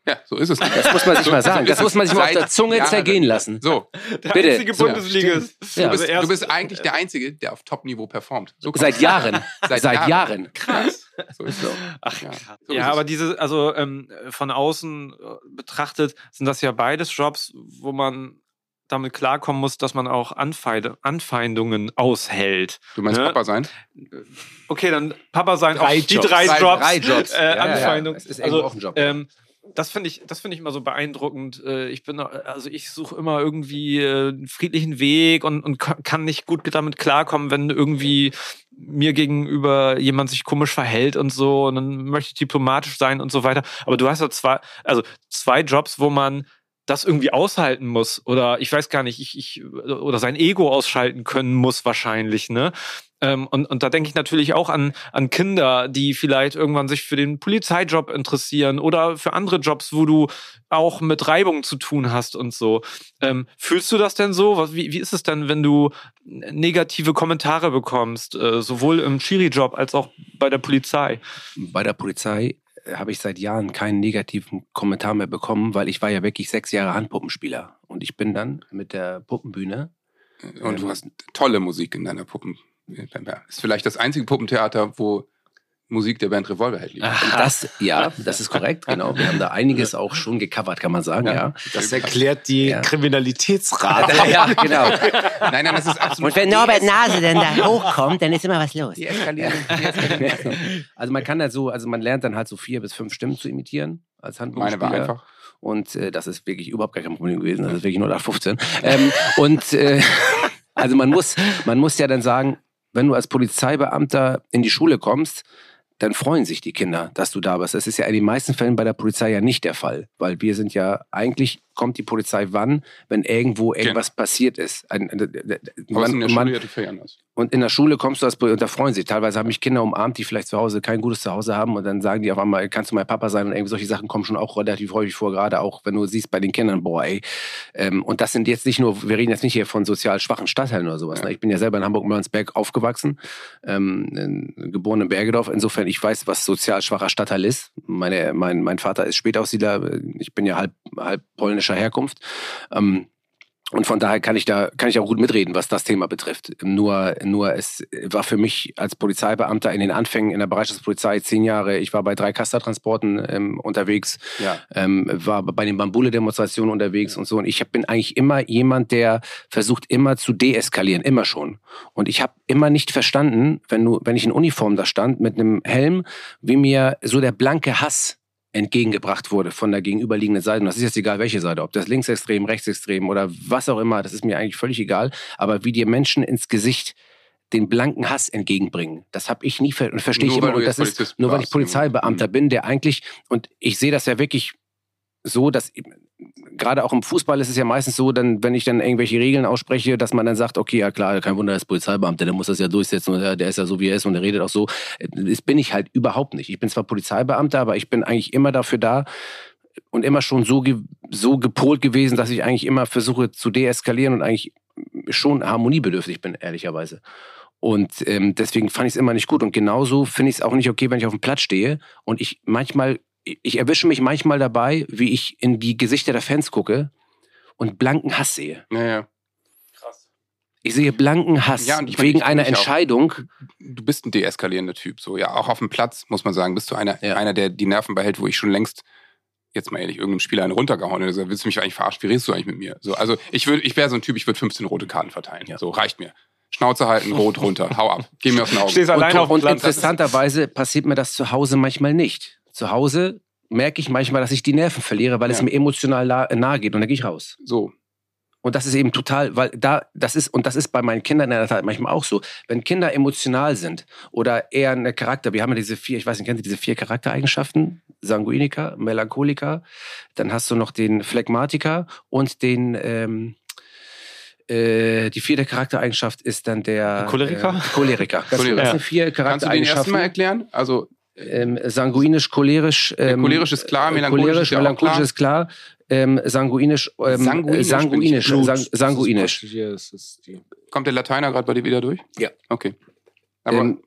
Ja, so ist es. Das muss man sich mal sagen. Das muss man sich mal auf der Zunge Seit zergehen Jahren. lassen. So, der bitte. einzige So, Bundesligist. Ja. du, bist, du bist eigentlich der Einzige, der auf Top-Niveau performt. So Seit. Jahren. [laughs] Seit Seit, Jahren. Jahren. Krass. So ist es. Ach, Ja, krass. so ist ja, es. aber diese, also ähm, von außen äh, betrachtet, sind das ja beides Jobs, wo man damit klarkommen muss, dass man auch Anfeinde, Anfeindungen aushält. Du meinst Ne? Papa sein? Okay, dann Papa sein, Drei auch die Jobs. drei Drei- Jobs, drei Jobs. Äh, Ja, ja, ja. Anfeindung. Es ist irgendwo also, auch ein Job. ähm, das finde ich, das finde ich immer so beeindruckend. Äh, Ich bin, also ich suche immer irgendwie äh, einen friedlichen Weg und, und ka- kann nicht gut damit klarkommen, wenn irgendwie mir gegenüber jemand sich komisch verhält und so. Und dann möchte ich diplomatisch sein und so weiter. Aber du hast ja zwei, also zwei Jobs, wo man das irgendwie aushalten muss oder ich weiß gar nicht, ich, ich oder sein Ego ausschalten können muss wahrscheinlich, ne? Ähm, und, und da denke ich natürlich auch an, an Kinder, die vielleicht irgendwann sich für den Polizeijob interessieren oder für andere Jobs, wo du auch mit Reibung zu tun hast und so. Ähm, fühlst du das denn so? Was, wie, wie ist es denn, wenn du negative Kommentare bekommst, äh, sowohl im Schiri-Job als auch bei der Polizei? Bei der Polizei habe ich seit Jahren keinen negativen Kommentar mehr bekommen, weil ich war ja wirklich sechs Jahre Handpuppenspieler. Und ich bin dann mit der Puppenbühne. Und du hast tolle Musik in deiner Puppen. Ist vielleicht das einzige Puppentheater, wo Musik der Band Revolverheld liegt. Das, ja, das ist korrekt, genau. Wir haben da einiges auch schon gecovert, kann man sagen, ja. Das erklärt die Ja. Kriminalitätsrate. [laughs] Ja, genau. Nein, nein, das ist absolut. Und wenn Norbert Nase dann da hochkommt, dann ist immer was los. Die eskalieren. Die [laughs] eskalieren. Also man kann halt so, also man lernt dann halt so vier bis fünf Stimmen zu imitieren als Meine Handpuppenspieler. war einfach. Und äh, das ist wirklich überhaupt gar kein Problem gewesen. Das ist wirklich 0815. Ähm, und äh, [laughs] also man muss, man muss ja dann sagen, wenn du als Polizeibeamter in die Schule kommst, dann freuen sich die Kinder, dass du da bist. Das ist ja in den meisten Fällen bei der Polizei ja nicht der Fall, weil wir sind ja eigentlich kommt die Polizei wann, wenn irgendwo irgendwas passiert ist. Ein, Aber es ist in der man, Schule man, ja anders. Und in der Schule kommst du als und da freuen sich. Teilweise haben mich Kinder umarmt, die vielleicht zu Hause kein gutes Zuhause haben und dann sagen die auf einmal, kannst du mein Papa sein und irgendwie solche Sachen kommen schon auch relativ häufig vor, gerade auch wenn du siehst bei den Kindern, boah, ey. Ähm, und das sind jetzt nicht nur, wir reden jetzt nicht hier von sozial schwachen Stadtteilen oder sowas. Ne? Ich bin ja selber in Hamburg-Mörnsberg aufgewachsen, ähm, geboren in Bergedorf. Insofern, ich weiß, was sozial schwacher Stadtteil ist. Meine, mein, mein Vater ist Spätaussiedler, ich bin ja halb, halb polnischer Herkunft. Ähm, und von daher kann ich da kann ich auch gut mitreden, was das Thema betrifft. Nur nur es war für mich als Polizeibeamter in den Anfängen in der Bereitschaftspolizei zehn Jahre. Ich war bei drei Kassertransporten ähm, unterwegs, Ja. ähm, war bei den Bambule-Demonstrationen unterwegs und so. Und ich bin eigentlich immer jemand, der versucht immer zu deeskalieren, immer schon. Und ich habe immer nicht verstanden, wenn du wenn ich in Uniform da stand mit einem Helm, wie mir so der blanke Hass entgegengebracht wurde von der gegenüberliegenden Seite. Und das ist jetzt egal, welche Seite, ob das linksextrem, rechtsextrem oder was auch immer, das ist mir eigentlich völlig egal. Aber wie dir Menschen ins Gesicht den blanken Hass entgegenbringen, das habe ich nie ver und verstehe ich immer. Und das ist nur weil ich Polizeibeamter mhm. bin, der eigentlich und ich sehe das ja wirklich so, dass gerade auch im Fußball ist es ja meistens so, dann, wenn ich dann irgendwelche Regeln ausspreche, dass man dann sagt, okay, ja klar, kein Wunder, er ist Polizeibeamter, der muss das ja durchsetzen und der, der ist ja so, wie er ist und der redet auch so. Das bin ich halt überhaupt nicht. Ich bin zwar Polizeibeamter, aber ich bin eigentlich immer dafür da und immer schon so, ge so gepolt gewesen, dass ich eigentlich immer versuche zu deeskalieren und eigentlich schon harmoniebedürftig bin, ehrlicherweise. Und ähm, deswegen fand ich es immer nicht gut. Und genauso finde ich es auch nicht okay, wenn ich auf dem Platz stehe und ich manchmal, ich erwische mich manchmal dabei, wie ich in die Gesichter der Fans gucke und blanken Hass sehe. Naja. Ich sehe blanken Hass Ja, und ich meine, wegen ich- einer ich auch. Entscheidung. Du bist ein deeskalierender Typ. So, ja, auch auf dem Platz, muss man sagen, bist du einer, Ja. einer, der die Nerven behält, wo ich schon längst, jetzt mal ehrlich, irgendeinem Spieler einen runtergehauen hätte. So, willst du mich eigentlich verarschen? Wie redest du eigentlich mit mir? So, also ich würde, ich wäre so ein Typ, ich würde 15 rote Karten verteilen. Ja. So, reicht mir. Schnauze halten, rot runter, hau ab. Geh mir aus den [laughs] Augen. Stehst Und, alleine auf dem und interessanterweise passiert mir das zu Hause manchmal nicht. Zu Hause merke ich manchmal, dass ich die Nerven verliere, weil es Ja. mir emotional la- nahe geht und dann gehe ich raus. So. Und das ist eben total, weil da, das ist, und das ist bei meinen Kindern in der Tat manchmal auch so. Wenn Kinder emotional sind oder eher eine Charakter, wir haben ja diese vier, ich weiß nicht, kennt ihr diese vier Charaktereigenschaften? Sanguiniker, Melancholiker, dann hast du noch den Phlegmatiker und den, ähm, äh, die vierte Charaktereigenschaft ist dann der Choleriker? Äh, Choleriker. [laughs] Das, Choleriker. das sind vier Kannst du den ersten Mal Charaktereigenschaften. erklären? Also, Ähm, sanguinisch, cholerisch. Ähm, cholerisch ist klar, äh, melancholisch cholerisch, ist ja auch melancholisch klar. ist klar. Ähm, sanguinisch, ähm, Sanguinisch sanguinisch, sanguinisch, sang, sanguinisch. Das ist die kommt der Lateiner gerade bei dir wieder durch? Ja. Okay. Aber Ähm,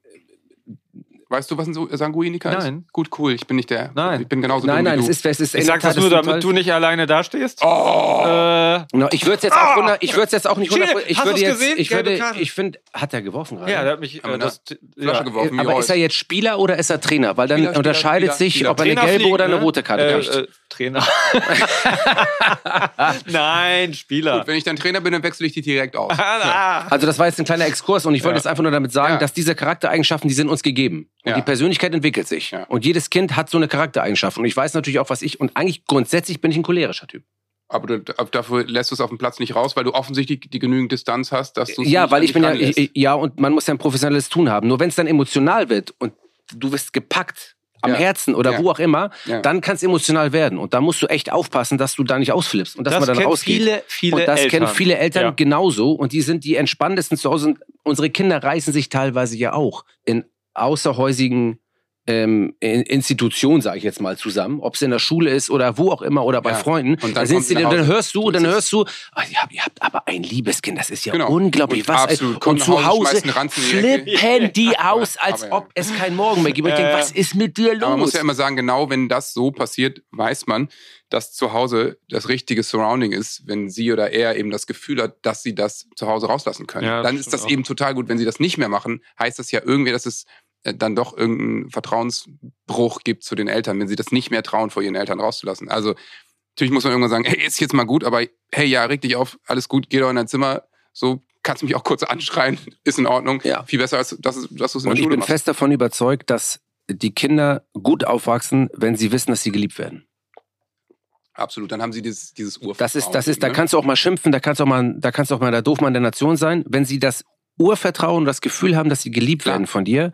weißt du, was ein so- Sanguiniker ist? Nein. Gut, cool. Ich bin nicht der. Nein. Ich bin genauso nein, dumm nein, wie es du. ist, es ist Ich sag der das nur, es damit du nicht alleine dastehst. Oh! Äh, No, ich würde es jetzt auch Ah! ich würde jetzt auch nicht hundert, ich hast würde jetzt, gesehen? ich Gelbe würde, Karte. ich finde, hat er geworfen gerade? ja, der hat mich Aber äh, das, Flasche ja. geworfen, aber ist er jetzt Spieler oder ist er Trainer? Weil dann Spieler, unterscheidet Spieler, sich, Spieler. ob er eine Trainer gelbe fliegen, oder eine ne? rote Karte äh, kriegt. äh, Trainer. [laughs] Nein, Spieler. Gut, wenn ich dann Trainer bin, dann wechsle ich die direkt aus. [laughs] Ah, Also das war jetzt ein kleiner Exkurs und ich wollte jetzt einfach nur damit sagen, dass diese Charaktereigenschaften, die sind uns gegeben. Und Ja. die Persönlichkeit entwickelt sich. Ja. Und jedes Kind hat so eine Charaktereigenschaft. Und ich weiß natürlich auch, was ich, und eigentlich grundsätzlich bin ich ein cholerischer Typ. Aber du, dafür lässt du es auf dem Platz nicht raus, weil du offensichtlich die genügend Distanz hast, dass du es Ja, nicht weil ich bin ja, ich, ja, und man muss ja ein professionelles Tun haben. Nur wenn es dann emotional wird und du wirst gepackt, am Ja. Herzen oder Ja. wo auch immer, Ja. dann kann es emotional werden. Und da musst du echt aufpassen, dass du da nicht ausflippst und dass Das man dann kennen rausgeht. viele, viele und das Eltern. kennen viele Eltern Ja. genauso. Und die sind die entspanntesten zu Hause. Und unsere Kinder reißen sich teilweise ja auch in außerhäusigen ähm, in- Institutionen, sage ich jetzt mal, zusammen. Ob es in der Schule ist oder wo auch immer oder bei Ja. Freunden. Und dann da sind kommt sie, dann hörst du, dann hörst du, ah, ihr, habt, ihr habt aber ein Liebeskind, das ist ja Genau. unglaublich. Und was absolut. und zu Hause, die flippen die [laughs] aus, als Aber ja. ob es keinen Morgen mehr gibt. Und ich denke, Äh, was ist mit dir los? Man muss ja immer sagen, genau wenn das so passiert, weiß man, dass zu Hause das richtige Surrounding ist, wenn sie oder er eben das Gefühl hat, dass sie das zu Hause rauslassen können. Ja, dann ist das auch. eben total gut. Wenn sie das nicht mehr machen, heißt das ja irgendwie, dass es äh, dann doch irgendeinen Vertrauensbruch gibt zu den Eltern, wenn sie das nicht mehr trauen, vor ihren Eltern rauszulassen. Also natürlich muss man irgendwann sagen, hey, ist jetzt mal gut, aber hey, ja, reg dich auf, alles gut, geh doch in dein Zimmer, so kannst du mich auch kurz anschreien, [laughs] ist in Ordnung. Ja. Viel besser, als dass, dass du es in Und der ich Schule bin machst. fest davon überzeugt, dass die Kinder gut aufwachsen, wenn sie wissen, dass sie geliebt werden. Absolut, dann haben sie dieses, dieses Urvertrauen. Das ist, das ist, da kannst du auch mal schimpfen, da kannst du auch mal, da kannst du auch mal der Doofmann der Nation sein. Wenn sie das Urvertrauen und das Gefühl haben, dass sie geliebt werden von dir,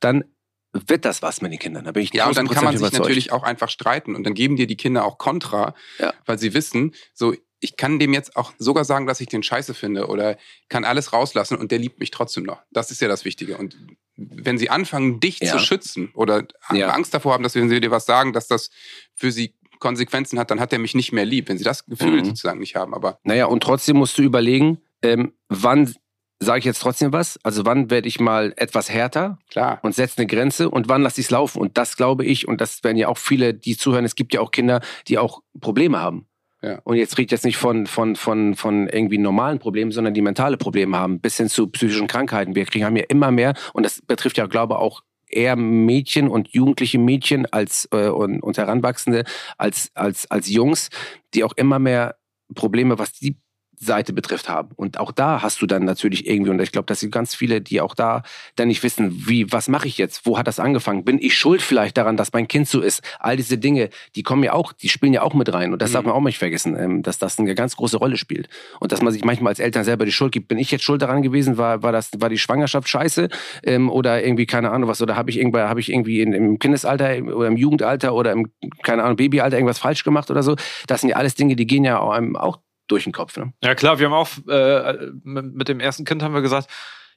dann wird das was mit den Kindern. Da bin ich Ja, und dann kann man 1000% sich überzeugt. natürlich auch einfach streiten und dann geben dir die Kinder auch Kontra, Ja. weil sie wissen, so ich kann dem jetzt auch sogar sagen, dass ich den scheiße finde oder kann alles rauslassen und der liebt mich trotzdem noch. Das ist ja das Wichtige. Und wenn sie anfangen, dich Ja. zu schützen oder Ja. Angst davor haben, dass wenn sie dir was sagen, dass das für sie Konsequenzen hat, dann hat er mich nicht mehr lieb, wenn sie das Gefühl Mhm. sozusagen nicht haben. Aber Naja, und trotzdem musst du überlegen, ähm, wann sage ich jetzt trotzdem was? Also wann werde ich mal etwas härter klar, und setze eine Grenze und wann lasse ich es laufen? Und das glaube ich, und das werden ja auch viele, die zuhören, es gibt ja auch Kinder, die auch Probleme haben. Ja. Und jetzt rede ich jetzt nicht von, von, von, von irgendwie normalen Problemen, sondern die mentale Probleme haben, bis hin zu psychischen Krankheiten. Wir kriegen haben ja immer mehr, und das betrifft ja, glaube ich, auch eher Mädchen und jugendliche Mädchen als äh, und, und Heranwachsende als, als, als Jungs, die auch immer mehr Probleme, was die Seite betrifft haben. Und auch da hast du dann natürlich irgendwie, und ich glaube, dass sind ganz viele, die auch da dann nicht wissen, wie, was mache ich jetzt? Wo hat das angefangen? Bin ich schuld vielleicht daran, dass mein Kind so ist? All diese Dinge, die kommen ja auch, die spielen ja auch mit rein. Und das Mhm. darf man auch nicht vergessen, ähm, dass das eine ganz große Rolle spielt. Und dass man sich manchmal als Eltern selber die Schuld gibt. Bin ich jetzt schuld daran gewesen? War, war das, war die Schwangerschaft scheiße? Ähm, oder irgendwie, keine Ahnung was, oder habe ich irgendwie, habe ich irgendwie in, im Kindesalter oder im Jugendalter oder im, keine Ahnung, Babyalter irgendwas falsch gemacht oder so? Das sind ja alles Dinge, die gehen ja auch einem auch durch den Kopf. Ne? Ja klar, wir haben auch äh, mit dem ersten Kind haben wir gesagt,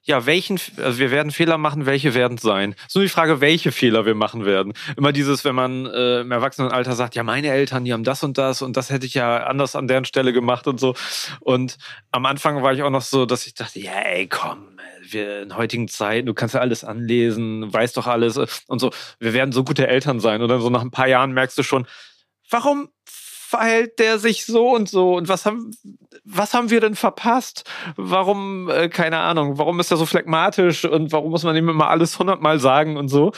ja, welchen, also wir werden Fehler machen, welche werden es sein? Es ist nur die Frage, welche Fehler wir machen werden. Immer dieses, wenn man äh, im Erwachsenenalter sagt, ja, meine Eltern, die haben das und das und das hätte ich ja anders an deren Stelle gemacht und so. Und am Anfang war ich auch noch so, dass ich dachte, ja, ey, komm, wir in heutigen Zeiten, du kannst ja alles anlesen, weißt doch alles und so. Wir werden so gute Eltern sein. Und dann so nach ein paar Jahren merkst du schon, warum verhält der sich so und so und was haben was haben wir denn verpasst? Warum äh, keine Ahnung? Warum ist er so phlegmatisch und warum muss man ihm immer alles hundertmal sagen und so?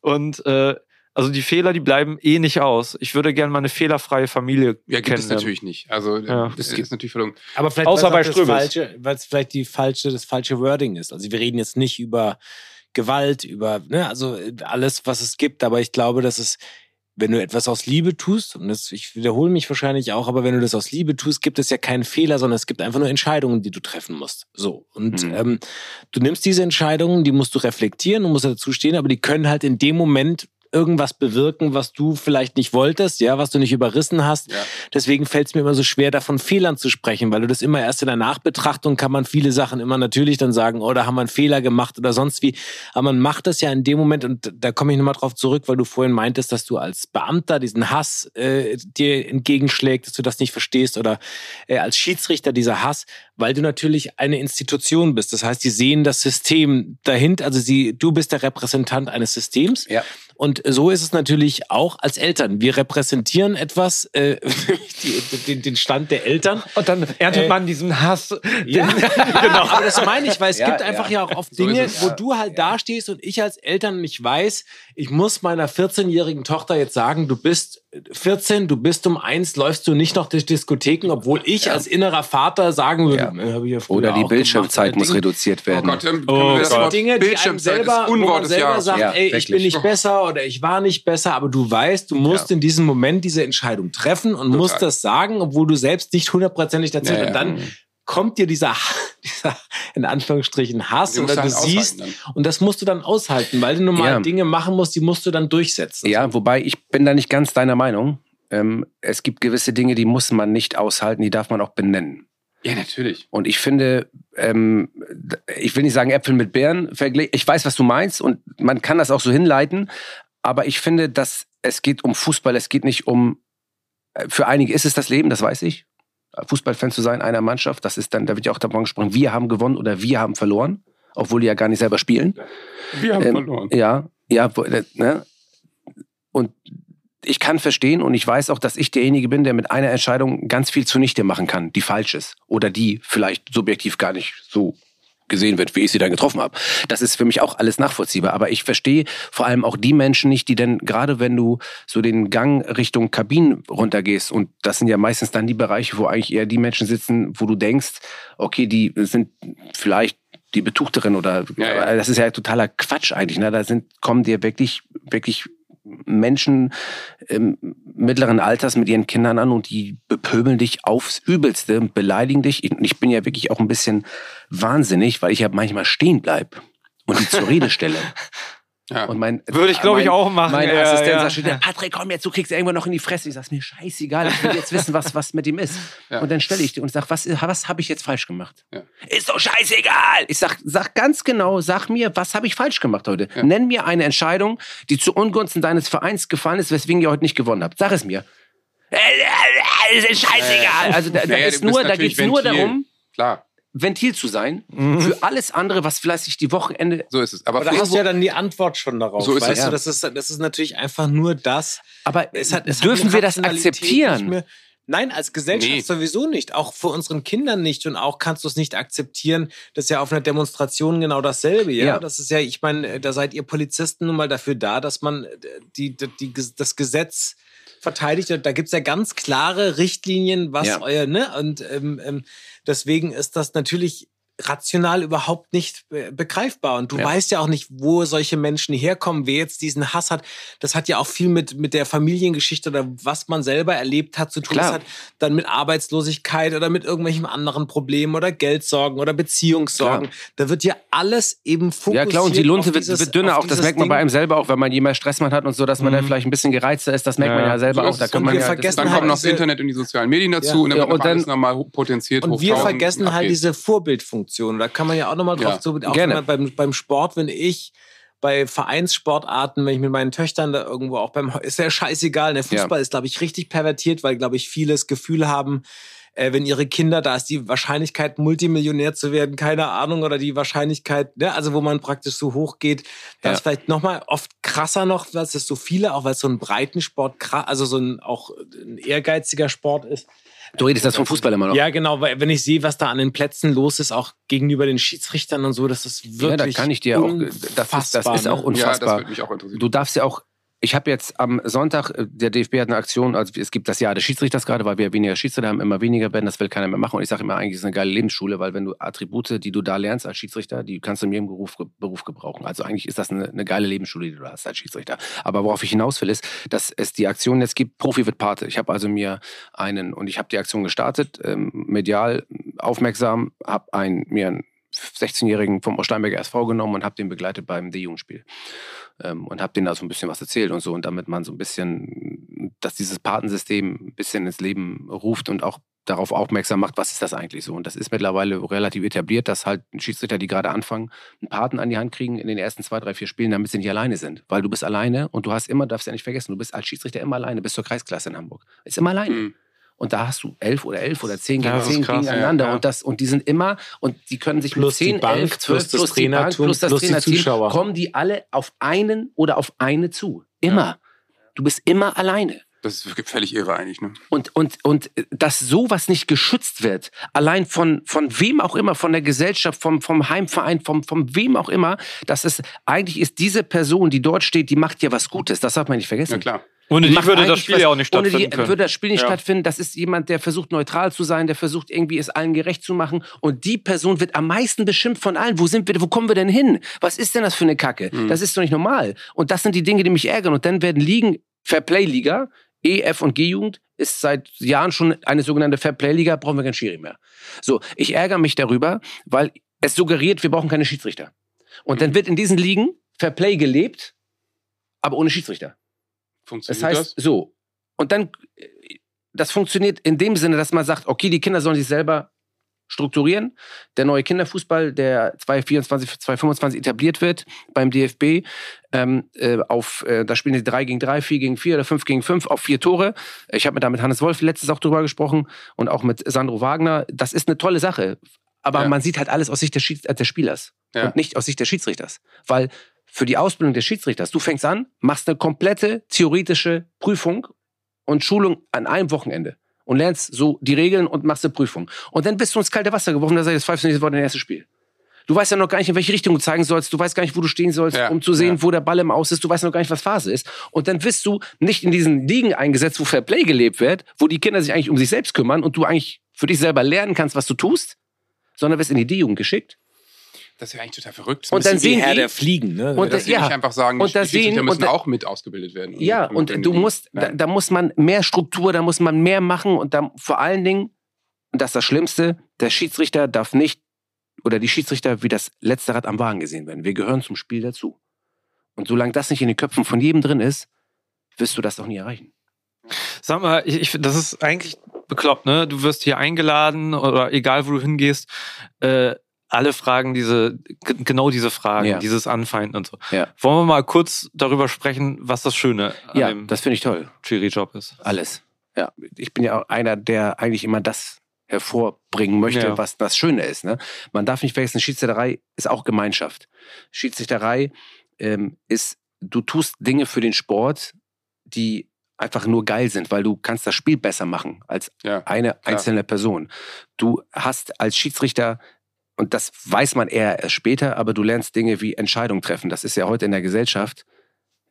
Und äh, also die Fehler, die bleiben eh nicht aus. Ich würde gerne mal eine fehlerfreie Familie ja, gibt es natürlich nicht. Also Ja. das ist natürlich verlogen. Aber vielleicht Außer bei Ströbels. falsche, weil es vielleicht die falsche, das falsche Wording ist. Also wir reden jetzt nicht über Gewalt, über, ne, also alles, was es gibt, aber ich glaube, dass es, wenn du etwas aus Liebe tust, und das, ich wiederhole mich wahrscheinlich auch, aber wenn du das aus Liebe tust, gibt es ja keinen Fehler, sondern es gibt einfach nur Entscheidungen, die du treffen musst. So. Und Mhm. ähm, du nimmst diese Entscheidungen, die musst du reflektieren und musst dazu stehen, aber die können halt in dem Moment irgendwas bewirken, was du vielleicht nicht wolltest, ja, was du nicht überrissen hast. Ja. Deswegen fällt es mir immer so schwer, davon Fehlern zu sprechen, weil du das immer erst in der Nachbetrachtung kann man viele Sachen immer natürlich dann sagen, oh, da haben wir einen Fehler gemacht oder sonst wie. Aber man macht das ja in dem Moment, und da komme ich nochmal drauf zurück, weil du vorhin meintest, dass du als Beamter diesen Hass äh, dir entgegenschlägt, dass du das nicht verstehst oder äh, als Schiedsrichter dieser Hass, weil du natürlich eine Institution bist. Das heißt, die sehen das System dahinter, also sie, du bist der Repräsentant eines Systems. Ja. Und so ist es natürlich auch als Eltern. Wir repräsentieren etwas, äh, [laughs] die, den, den Stand der Eltern. Und dann erntet Äh, man diesen Hass. [laughs] Ja, genau. Aber das meine ich, weil es Ja, gibt ja. einfach ja auch oft So Dinge, es, wo ja. du halt dastehst und ich als Eltern nicht weiß, ich muss meiner 14-jährigen Tochter jetzt sagen, du bist 14, du bist um eins, läufst du nicht noch durch Diskotheken, obwohl ich als innerer Vater sagen würde, Ja. äh, ja Oder die Bildschirmzeit gemacht, muss reduziert Oh werden. Gott, Oh Gott. das Das sind Dinge, die einem selber, wo man selber Jahres. sagt, Ja, ey, ich bin wirklich. nicht besser oder ich war nicht besser, aber du weißt, du musst in diesem Moment diese Entscheidung treffen und musst das sagen, obwohl du selbst nicht hundertprozentig dazu Ja, ja. Und dann kommt dir dieser, [laughs] dieser in Anführungsstrichen Hass oder du du halt siehst aushalten und das musst du dann aushalten, weil du nun mal Ja. Dinge machen musst, die musst du dann durchsetzen. Ja, wobei ich bin da nicht ganz deiner Meinung. Ähm, es gibt gewisse Dinge, die muss man nicht aushalten, die darf man auch benennen. Ja, natürlich. Und ich finde, ähm, ich will nicht sagen Äpfel mit Birnen, vergle- ich weiß, was du meinst und man kann das auch so hinleiten, aber ich finde, dass es geht um Fußball, es geht nicht um, äh, für einige ist es das Leben, das weiß ich. Fußballfan zu sein einer Mannschaft, das ist dann, da wird ja auch davon gesprochen, wir haben gewonnen oder wir haben verloren, obwohl die ja gar nicht selber spielen. Wir haben Ähm, verloren. Ja, ja, äh, ne? Und ich kann verstehen und ich weiß auch, dass ich derjenige bin, der mit einer Entscheidung ganz viel zunichte machen kann, die falsch ist oder die vielleicht subjektiv gar nicht so gesehen wird, wie ich sie dann getroffen habe. Das ist für mich auch alles nachvollziehbar. Aber ich verstehe vor allem auch die Menschen nicht, die denn gerade wenn du so den Gang Richtung Kabinen runtergehst und das sind ja meistens dann die Bereiche, wo eigentlich eher die Menschen sitzen, wo du denkst, okay, die sind vielleicht die Betuchterin oder Ja, ja. das ist ja totaler Quatsch eigentlich. Ne? Da sind kommen dir wirklich wirklich Menschen ähm, mittleren Alters mit ihren Kindern an und die bepöbeln dich aufs Übelste, beleidigen dich. Ich, bin ja wirklich auch ein bisschen wahnsinnig, weil ich ja manchmal stehen bleib und die zur Rede stelle. [laughs] Ja. Und mein, Würde ich, glaub ich, auch machen, Mein ja, Assistent ja. sagt schon, Patrick, komm jetzt, du kriegst irgendwann noch in die Fresse. Ich sag, mir scheißegal, ich will jetzt wissen, was, was mit ihm ist. Ja. Und dann stelle ich dir und sag, was, was habe ich jetzt falsch gemacht? Ja. Ist doch scheißegal. Ich sag, sag ganz genau, sag mir, was habe ich falsch gemacht heute? Ja. Nenn mir eine Entscheidung, die zu Ungunsten deines Vereins gefallen ist, weswegen ihr heute nicht gewonnen habt. Sag es mir. Äh, äh, äh, ist scheißegal. Also da, da, Naja, ist nur, da geht es nur darum, Klar, Ventil zu sein Mhm. für alles andere, was vielleicht sich die Wochenende so ist es. Aber Aber da hast du ja dann die Antwort schon darauf. So ist es, weißt ja. du, das ist, das ist natürlich einfach nur das. Aber Es hat, es dürfen wir das akzeptieren? Nein, als Gesellschaft Nee. sowieso nicht. Auch für unseren Kindern nicht. Und auch kannst du es nicht akzeptieren. Das ist ja auf einer Demonstration genau dasselbe. Ja, Ja. das ist ja, ich meine, da seid ihr Polizisten nun mal dafür da, dass man äh, die, die, die, das Gesetz verteidigt. Da gibt es ja ganz klare Richtlinien, was Ja. euer, ne? Und ähm, ähm, deswegen ist das natürlich rational überhaupt nicht äh, begreifbar. Und du Ja. weißt ja auch nicht, wo solche Menschen herkommen, wer jetzt diesen Hass hat. Das hat ja auch viel mit, mit der Familiengeschichte oder was man selber erlebt hat zu tun. Klar. Das hat dann mit Arbeitslosigkeit oder mit irgendwelchen anderen Problemen oder Geldsorgen oder Beziehungssorgen. Da wird ja alles eben fokussiert. Ja klar, und die auf Lunte wird, dieses- wird dünner auch. Das merkt man Ding. bei einem selber auch, wenn man je mehr Stress man hat und so, dass man dann vielleicht ein bisschen gereizter ist. Das merkt man Ja. ja selber So auch. Da kann Und man ja, vergessen dann halt kommt noch das Internet und die sozialen Medien dazu Ja. und dann Ja, wird und alles nochmal potenziert. Und wir 1000 vergessen halt diese Vorbildfunktion. Da kann man ja auch nochmal drauf Ja, zu, auch gerne. beim, beim Sport, wenn ich bei Vereinssportarten, wenn ich mit meinen Töchtern da irgendwo auch beim, [laughs] ist ja scheißegal. Der Fußball ist, glaube ich, richtig pervertiert, weil, glaube ich, viele das Gefühl haben, äh, wenn ihre Kinder, da ist die Wahrscheinlichkeit, Multimillionär zu werden, keine Ahnung, oder die Wahrscheinlichkeit, ne, also wo man praktisch so hoch geht, da Ja. ist vielleicht nochmal oft krasser noch, weil es so viele, auch weil es so ein Breitensport, also so ein auch ein ehrgeiziger Sport ist. Du redest das vom Fußball immer noch. Ja, genau, weil wenn ich sehe, was da an den Plätzen los ist, auch gegenüber den Schiedsrichtern und so, das ist Ja, wirklich da kann ich dir auch, das ist, das unfassbar, ist auch ne? Ja, das unfassbar. würde mich auch interessieren. Du darfst ja auch, ich habe jetzt am Sonntag, äh, der DFB hat eine Aktion, also es gibt das Jahr des Schiedsrichters gerade, weil wir weniger Schiedsrichter haben, immer weniger werden, das will keiner mehr machen. Und ich sage immer, eigentlich ist es eine geile Lebensschule, weil wenn du Attribute, die du da lernst als Schiedsrichter, die kannst du in jedem Beruf, Beruf gebrauchen. Also eigentlich ist das eine, eine geile Lebensschule, die du hast als Schiedsrichter. Aber worauf ich hinaus will, ist, dass es die Aktion jetzt gibt, Profi wird Pate. Ich habe also mir einen, und ich habe die Aktion gestartet, ähm, medial aufmerksam, habe mir einen 16-Jährigen vom Steinberger SV genommen und habe den begleitet beim D-Jugendspiel ähm, und habe denen da so ein bisschen was erzählt und so und damit man so ein bisschen, dass dieses Patensystem ein bisschen ins Leben ruft und auch darauf aufmerksam macht, was ist das eigentlich so. Und das ist mittlerweile relativ etabliert, dass halt Schiedsrichter, die gerade anfangen, einen Paten an die Hand kriegen in den ersten zwei, drei, vier Spielen, damit sie nicht alleine sind. Weil du bist alleine und du hast immer, darfst ja nicht vergessen, du bist als Schiedsrichter immer alleine bis zur Kreisklasse in Hamburg. Ist immer alleine. Mhm. Und da hast du elf oder elf oder zehn Ja, gegen zehn krass, gegeneinander. ja, ja. Und, das, und die sind immer, und die können sich Plus mit zehn, Bank, elf, zwölf, plus das plus die Bank, plus das plus die Trainerteam, Zuschauer. kommen die alle auf einen oder auf eine zu. Immer. Du bist immer alleine. Das ist völlig irre eigentlich. Ne? Und, und, und dass sowas nicht geschützt wird, allein von, von wem auch immer, von der Gesellschaft, vom, vom Heimverein, vom, vom wem auch immer, dass es eigentlich ist diese Person, die dort steht, die macht ja was Gutes. Das darf man nicht vergessen. Ja klar. Ohne Die die würde das Spiel was- ja auch nicht Ohne stattfinden die können. würde das Spiel nicht Ja. stattfinden. Das ist jemand, der versucht neutral zu sein, der versucht irgendwie es allen gerecht zu machen. Und die Person wird am meisten beschimpft von allen. Wo sind wir? Wo kommen wir denn hin? Was ist denn das für eine Kacke? Mhm. Das ist doch nicht normal. Und das sind die Dinge, die mich ärgern. Und dann werden Ligen Fairplay-Liga E, F und G-Jugend ist seit Jahren schon eine sogenannte Fairplay-Liga, brauchen wir keinen Schiri mehr. So, ich ärgere mich darüber, weil es suggeriert, wir brauchen keine Schiedsrichter. Und dann wird in diesen Ligen Fairplay gelebt, aber ohne Schiedsrichter. Das Funktioniert heißt, so. Und dann, das funktioniert in dem Sinne, dass man sagt, okay, die Kinder sollen sich selber strukturieren. Der neue Kinderfußball, der 2024, 2025 etabliert wird beim DFB, ähm, äh, auf, äh, da spielen die 3 gegen 3, 4 gegen 4 oder 5 gegen 5 auf vier Tore. Ich habe da mit Hannes Wolf letztes auch drüber gesprochen und auch mit Sandro Wagner. Das ist eine tolle Sache. Aber Ja. man sieht halt alles aus Sicht des, Schieds äh, des Spielers Ja. und nicht aus Sicht des Schiedsrichters. Weil für die Ausbildung des Schiedsrichters, du fängst an, machst eine komplette theoretische Prüfung und Schulung an einem Wochenende und lernst so die Regeln und machst eine Prüfung. Und dann bist du ins kalte Wasser geworfen, da sagst du, jetzt pfeifst du nächstes Woche dein erstes Spiel. Du weißt ja noch gar nicht, in welche Richtung du zeigen sollst. Du weißt gar nicht, wo du stehen sollst, Ja, um zu sehen, ja. wo der Ball im Aus ist. Du weißt noch gar nicht, was Phase ist. Und dann wirst du nicht in diesen Ligen eingesetzt, wo Fair Play gelebt wird, wo die Kinder sich eigentlich um sich selbst kümmern und du eigentlich für dich selber lernen kannst, was du tust, sondern wirst in die D-Jugend geschickt. Das ist ja eigentlich total verrückt. Und dann sehen Herr die- der Fliegen, ne? Und dass da- sie ja. nicht einfach sagen, Und da die Schiedsrichter sehen- müssen und da- auch mit ausgebildet werden. Ja, Und- und und- du musst, da, da muss man mehr Struktur, da muss man mehr machen und da vor allen Dingen, und das ist das Schlimmste, der Schiedsrichter darf nicht, oder die Schiedsrichter wie das letzte Rad am Wagen gesehen werden. Wir gehören zum Spiel dazu. Und solange das nicht in den Köpfen von jedem drin ist, wirst du das auch nie erreichen. Sag mal, ich, ich, das ist eigentlich bekloppt, ne? Du wirst hier eingeladen oder egal wo du hingehst, äh, alle fragen diese, genau diese Fragen, Ja. dieses Anfeinden und so. Ja. Wollen wir mal kurz darüber sprechen, was das Schöne an Ja, dem das finde ich toll. Jury-Job ist? Alles. Ja, ich bin ja auch einer, der eigentlich immer das hervorbringen möchte, Ja. was das Schöne ist. Ne? Man darf nicht vergessen, Schiedsrichterei ist auch Gemeinschaft. Schiedsrichterei ähm, ist, du tust Dinge für den Sport, die einfach nur geil sind, weil du kannst das Spiel besser machen als Ja, eine einzelne Person. Du hast als Schiedsrichter und das weiß man eher erst später, aber du lernst Dinge wie Entscheidungen treffen. Das ist ja heute in der Gesellschaft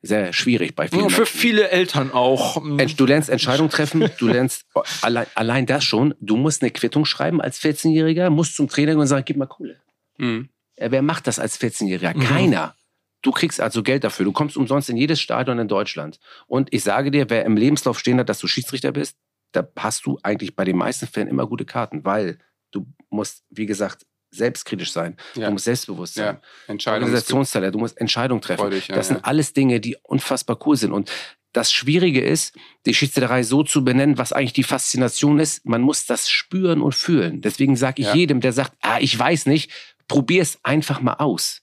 sehr schwierig bei vielen Ja, für Menschen. viele Eltern auch. Du lernst Entscheidungen treffen, du lernst allein, allein das schon. Du musst eine Quittung schreiben als 14-Jähriger, musst zum Trainer gehen und sagen, gib mal Kohle. Mhm. Wer macht das als 14-Jähriger? Mhm. Keiner. Du kriegst also Geld dafür. Du kommst umsonst in jedes Stadion in Deutschland. Und ich sage dir, wer im Lebenslauf stehen hat, dass du Schiedsrichter bist, da hast du eigentlich bei den meisten Fällen immer gute Karten, weil du musst, wie gesagt, selbstkritisch sein. Ja. Du musst selbstbewusst sein. Ja, Entscheidung. Organisationstalent, du musst Entscheidungen treffen. Freudig, ja, das ja. sind alles Dinge, die unfassbar cool sind. Und das Schwierige ist, die Schiedsrichterei so zu benennen, was eigentlich die Faszination ist. Man muss das spüren und fühlen. Deswegen sage ich Ja. jedem, der sagt, ah, ich weiß nicht, probier es einfach mal aus.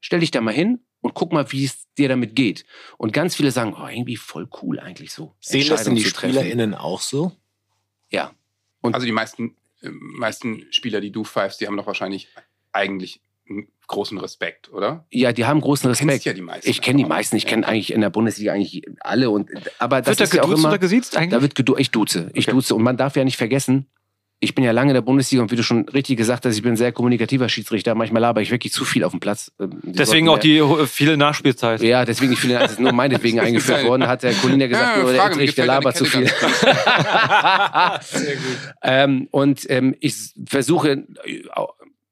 Stell dich da mal hin und guck mal, wie es dir damit geht. Und ganz viele sagen, oh, irgendwie voll cool eigentlich so. Sehen das denn die. SpielerInnen auch so? Ja. Also die meisten, meisten Spieler, die du pfeifst, die haben doch wahrscheinlich eigentlich einen großen Respekt, oder? Ja, die haben großen Du kennst Respekt. ja die meisten. Ich kenne die meisten. Ich kenne eigentlich in der Bundesliga eigentlich alle. Und, aber das Wird da ist ja auch immer. oder gesiezt eigentlich? Da wird gedu ich duze. Ich Okay. duze. Und man darf ja nicht vergessen, ich bin ja lange in der Bundesliga und wie du schon richtig gesagt hast, ich bin ein sehr kommunikativer Schiedsrichter. Manchmal laber ich wirklich zu viel auf dem Platz. Ähm, die Deswegen auch die viele Nachspielzeit. Ja, deswegen nicht viele. Das ist nur meinetwegen [laughs] eingeführt worden. Hat der Colina gesagt, Ja, nur der Edrich, der labert zu viel. Kette [laughs] ähm, und ähm, ich versuche äh,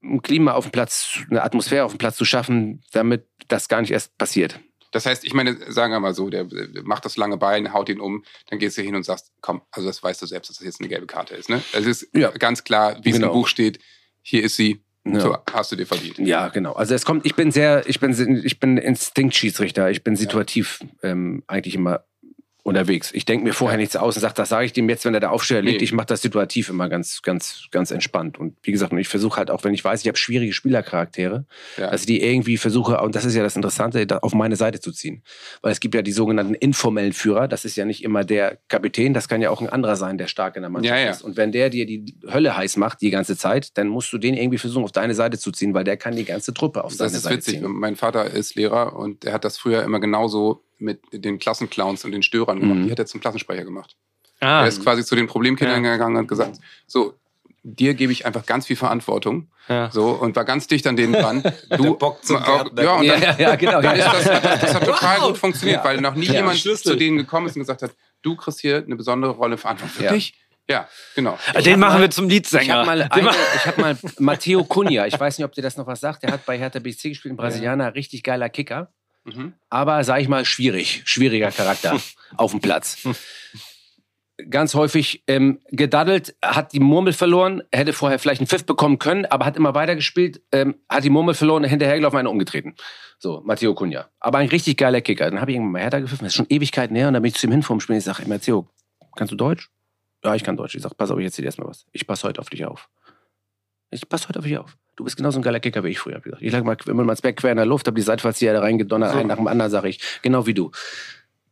ein Klima auf dem Platz, eine Atmosphäre auf dem Platz zu schaffen, damit das gar nicht erst passiert. Das heißt, ich meine, sagen wir mal so, der, macht das lange Bein, haut ihn um, dann gehst du hin und sagst, komm, also das weißt du selbst, dass das jetzt eine gelbe Karte ist. Ne? Es ist Ja. ganz klar, wie es Genau. im Buch steht, hier ist sie, Ja. so hast du dir verdient. Ja, genau. Also es kommt, ich bin sehr, ich bin, ich bin Instinktschiedsrichter. Ich bin situativ ähm, eigentlich immer unterwegs. Ich denke mir vorher nichts aus und sage, das sage ich dem jetzt, wenn er da Aufsteller liegt. Nee. Ich mache das situativ immer ganz, ganz, ganz entspannt. Und wie gesagt, und ich versuche halt auch, wenn ich weiß, ich habe schwierige Spielercharaktere, Ja. dass ich die irgendwie versuche, und das ist ja das Interessante, auf meine Seite zu ziehen. Weil es gibt ja die sogenannten informellen Führer. Das ist ja nicht immer der Kapitän, das kann ja auch ein anderer sein, der stark in der Mannschaft Ja, ja. ist. Und wenn der dir die Hölle heiß macht die ganze Zeit, dann musst du den irgendwie versuchen, auf deine Seite zu ziehen, weil der kann die ganze Truppe auf Das seine ist Seite witzig. ziehen. Mein Vater ist Lehrer und er hat das früher immer genauso mit den Klassenclowns und den Störern gemacht. Mhm. Die hat er zum Klassensprecher gemacht. Ah, Er ist quasi zu den Problemkindern Ja. gegangen und gesagt, so, dir gebe ich einfach ganz viel Verantwortung. ja. So, und war ganz dicht an denen dran. [laughs] Du, Bock zum Gärtner. ja, und dann, ja, ja, genau. dann ist Ja. das, das, das hat total Wow. gut funktioniert, Ja. weil noch nie Ja. jemand Schlüssel. zu denen gekommen ist und gesagt hat, du kriegst hier eine besondere Rolle Verantwortung für Ja. dich. Ja, genau. Den hab machen mal- wir zum Liedsänger. Ich habe mal, Den eine, ich hab mal Matteo Cunha, ich weiß nicht, ob dir das noch was sagt, der hat bei Hertha BC gespielt, ein Brasilianer, richtig geiler Kicker. Mhm. aber sag ich mal schwierig, schwieriger Charakter [laughs] auf dem Platz. Ganz häufig ähm, gedaddelt, hat die Murmel verloren, hätte vorher vielleicht einen Pfiff bekommen können, aber hat immer weitergespielt, ähm, hat die Murmel verloren, hinterhergelaufen, einen umgetreten. So, Matteo Cunha. Aber ein richtig geiler Kicker. Dann habe ich irgendwann mal Hertha gepfiffen, das ist schon Ewigkeiten her, und dann bin ich zu ihm hin vom Spiel und ich sage, Matteo, kannst du Deutsch? Ja, ich kann Deutsch. Ich sage, pass auf, ich erzähl dir erstmal was. Ich passe heute auf dich auf. Ich passe heute auf dich auf. Du bist genauso ein geiler Kicker wie ich früher. ich gesagt. Ich lag mal immer mal Back quer in der Luft, habe die Seitfallzieher da reingedonnert, einen nach dem anderen, sage ich. Genau wie du.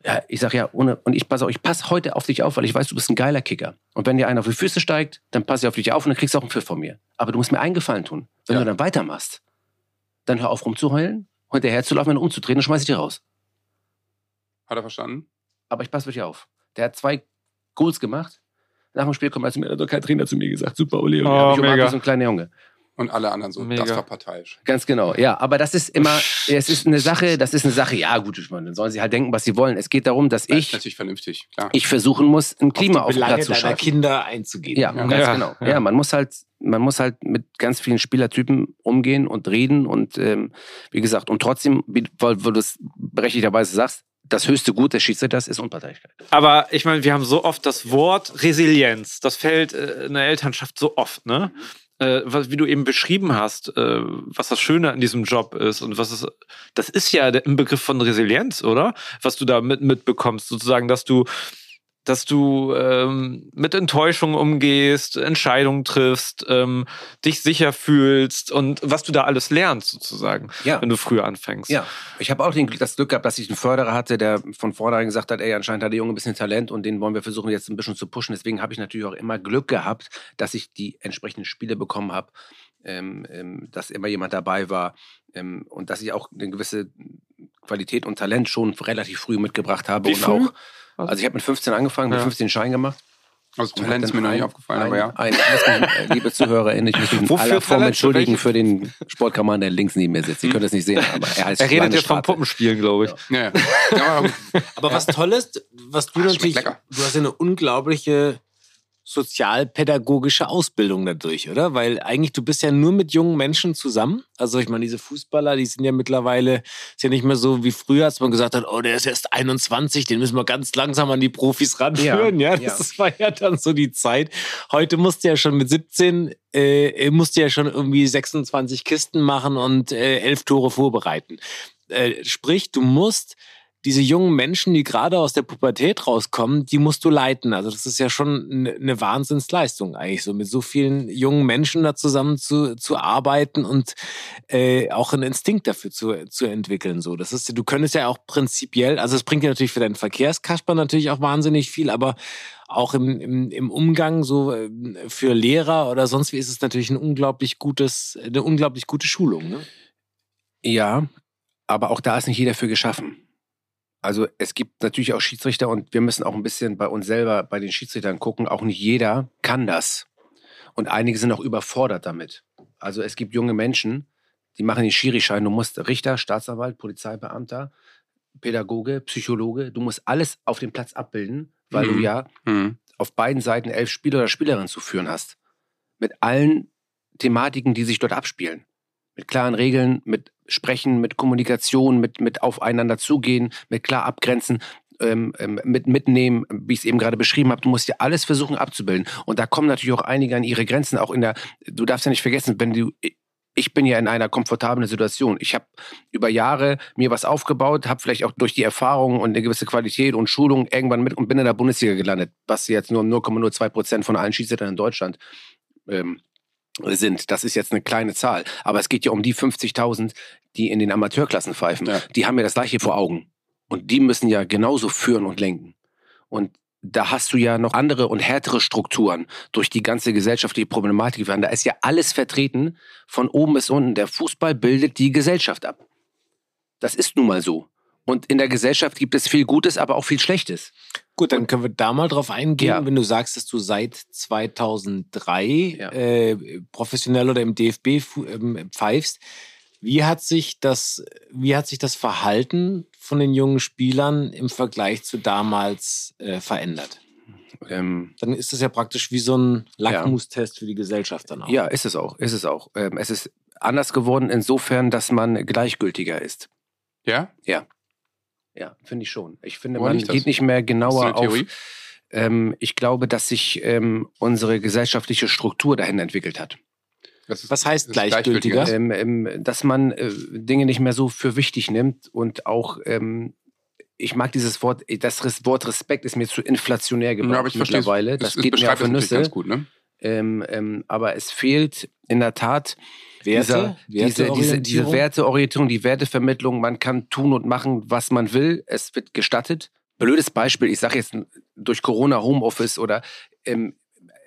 Ja, ich sag ja, ohne, und ich passe auf, ich passe heute auf dich auf, weil ich weiß, du bist ein geiler Kicker. Und wenn dir einer auf die Füße steigt, dann passe ich auf dich auf und dann kriegst du auch einen Pfiff von mir. Aber du musst mir einen Gefallen tun. Wenn Ja. du dann weitermachst, dann hör auf rumzuheulen, hinterher zu laufen und umzudrehen, dann schmeiß ich dich raus. Hat er verstanden? Aber ich passe wirklich auf. Der hat zwei Goals gemacht. Nach dem Spiel kommt er zu mir, hat doch kein Trainer zu mir gesagt, super Uli. Und Oh, umarmt mega. so ein kleiner Junge. Und alle anderen so, Mega. das war parteiisch. Ganz genau, ja. Aber das ist immer, es ist eine Sache, das ist eine Sache, ja gut, ich meine, dann sollen sie halt denken, was sie wollen. Es geht darum, dass Das ich, natürlich vernünftig, klar. ich versuchen muss, ein Klima auf, die Platz zu schaffen. Kinder einzugehen. Ja, Ja. ganz Ja, genau. ja. Ja. man muss halt, man muss halt mit ganz vielen Spielertypen umgehen und reden und ähm, wie gesagt, und trotzdem, wie weil, weil du es berechtigterweise sagst, das höchste Gut des Schiedsrichters ist Unparteilichkeit. Aber ich meine, wir haben so oft das Wort Resilienz. Das fällt äh, in der Elternschaft so oft, ne? Äh, was, wie du eben beschrieben hast, äh, was das Schöne an diesem Job ist und was es, das ist ja der Begriff von Resilienz, oder? Was du da mit, mitbekommst, sozusagen, dass du, dass du ähm, mit Enttäuschung umgehst, Entscheidungen triffst, ähm, dich sicher fühlst und was du da alles lernst, sozusagen, Ja. wenn du früher anfängst. Ja, ich habe auch den, das Glück gehabt, dass ich einen Förderer hatte, der von vornherein gesagt hat, ey, anscheinend hat der Junge ein bisschen Talent und den wollen wir versuchen jetzt ein bisschen zu pushen. Deswegen habe ich natürlich auch immer Glück gehabt, dass ich die entsprechenden Spiele bekommen habe, ähm, ähm, dass immer jemand dabei war ähm, und dass ich auch eine gewisse Qualität und Talent schon relativ früh mitgebracht habe. Wie und früh? auch, also ich habe mit 15 angefangen, mit Ja. 15 Schein gemacht. Also Talent ist mir noch nicht ein- aufgefallen, ein, aber ja. Ein, ich muss mich, äh, liebe ZuhörerInnen, ich muss mich in aller Form entschuldigen Für den Sportkameraden, der links neben mir sitzt. Ihr könnt es nicht sehen, aber er heißt [laughs] Er redet jetzt vom. Puppenspielen, glaube ich. Ja, ja. ja aber was Tolles, was du schmeckt natürlich, du hast ja eine unglaubliche sozialpädagogische Ausbildung dadurch, oder? Weil eigentlich du bist ja nur mit jungen Menschen zusammen. Also ich meine, diese Fußballer, die sind ja mittlerweile, ist ja nicht mehr so wie früher, als man gesagt hat, oh, der ist erst 21, den müssen wir ganz langsam an die Profis ranführen. Ja, Ja, das war ja dann so die Zeit. Heute musst du ja schon mit 17, äh, musst du ja schon irgendwie 26 Kisten machen und äh, elf Tore vorbereiten. Äh, sprich, du musst diese jungen Menschen, die gerade aus der Pubertät rauskommen, die musst du leiten. Also das ist ja schon eine Wahnsinnsleistung eigentlich, so mit so vielen jungen Menschen da zusammen zu, zu arbeiten und äh, auch einen Instinkt dafür zu, zu entwickeln. So, das ist, du könntest ja auch prinzipiell, also es bringt dir natürlich für deinen Verkehrskasper natürlich auch wahnsinnig viel, aber auch im, im, im Umgang so äh, für Lehrer oder sonst wie ist es natürlich ein unglaublich gutes, eine unglaublich gute Schulung. Ne? Ja, aber auch da ist nicht jeder für geschaffen. Also es gibt natürlich auch Schiedsrichter und wir müssen auch ein bisschen bei uns selber, bei den Schiedsrichtern gucken. Auch nicht jeder kann das. Und einige sind auch überfordert damit. Also es gibt junge Menschen, die machen den Schirischein. Du musst Richter, Staatsanwalt, Polizeibeamter, Pädagoge, Psychologe, du musst alles auf dem Platz abbilden, weil du Mhm. ja Hm. auf beiden Seiten elf Spieler oder Spielerinnen zu führen hast. Mit allen Thematiken, die sich dort abspielen. Mit klaren Regeln, mit Sprechen, mit Kommunikation, mit, mit aufeinander zugehen, mit klar abgrenzen, ähm, ähm, mit mitnehmen, wie ich es eben gerade beschrieben habe. Du musst ja alles versuchen abzubilden. Und da kommen natürlich auch einige an ihre Grenzen, auch in der, du darfst ja nicht vergessen, wenn du, ich bin ja in einer komfortablen Situation. Ich habe über Jahre mir was aufgebaut, habe vielleicht auch durch die Erfahrung und eine gewisse Qualität und Schulung irgendwann mit und bin in der Bundesliga gelandet, was jetzt nur 0,02 Prozent von allen Schiedsrichtern in Deutschland ähm, sind. Das ist jetzt eine kleine Zahl. Aber es geht ja um die 50.000, die in den Amateurklassen pfeifen. Ja. Die haben ja das gleiche vor Augen. Und die müssen ja genauso führen und lenken. Und da hast du ja noch andere und härtere Strukturen durch die ganze gesellschaftliche Problematik. Da ist ja alles vertreten, von oben bis unten. Der Fußball bildet die Gesellschaft ab. Das ist nun mal so. Und in der Gesellschaft gibt es viel Gutes, aber auch viel Schlechtes. Gut, dann können wir da mal drauf eingehen, Ja. wenn du sagst, dass du seit 2003 Ja. äh, professionell oder im DFB ähm, pfeifst. Wie hat sich das, wie hat sich das Verhalten von den jungen Spielern im Vergleich zu damals äh, verändert? Ähm, Dann ist das ja praktisch wie so ein Lackmustest für die Gesellschaft dann auch. Ja, ist es auch. Ist es auch. Ähm, es ist anders geworden insofern, dass man gleichgültiger ist. Ja? Ja, finde ich schon. Ich finde, Woran man geht nicht mehr genauer auf. Ähm, ich glaube, dass sich ähm, unsere gesellschaftliche Struktur dahin entwickelt hat. Das ist- Was heißt gleichgültiger? gleichgültiger. Ähm, ähm, dass man äh, Dinge nicht mehr so für wichtig nimmt und auch, ähm, ich mag dieses Wort, das Wort Respekt ist mir zu inflationär geworden Ja, aber ich verstehe es. mittlerweile. Es- Das es geht mir beschreibt auf Nüsse. ganz gut, ne? Ähm, ähm, aber es fehlt in der Tat Werte? dieser, diese, diese, diese Werteorientierung? Die Wertevermittlung. Man kann tun und machen, was man will. Es wird gestattet. Blödes Beispiel, ich sage jetzt durch Corona Homeoffice oder ähm,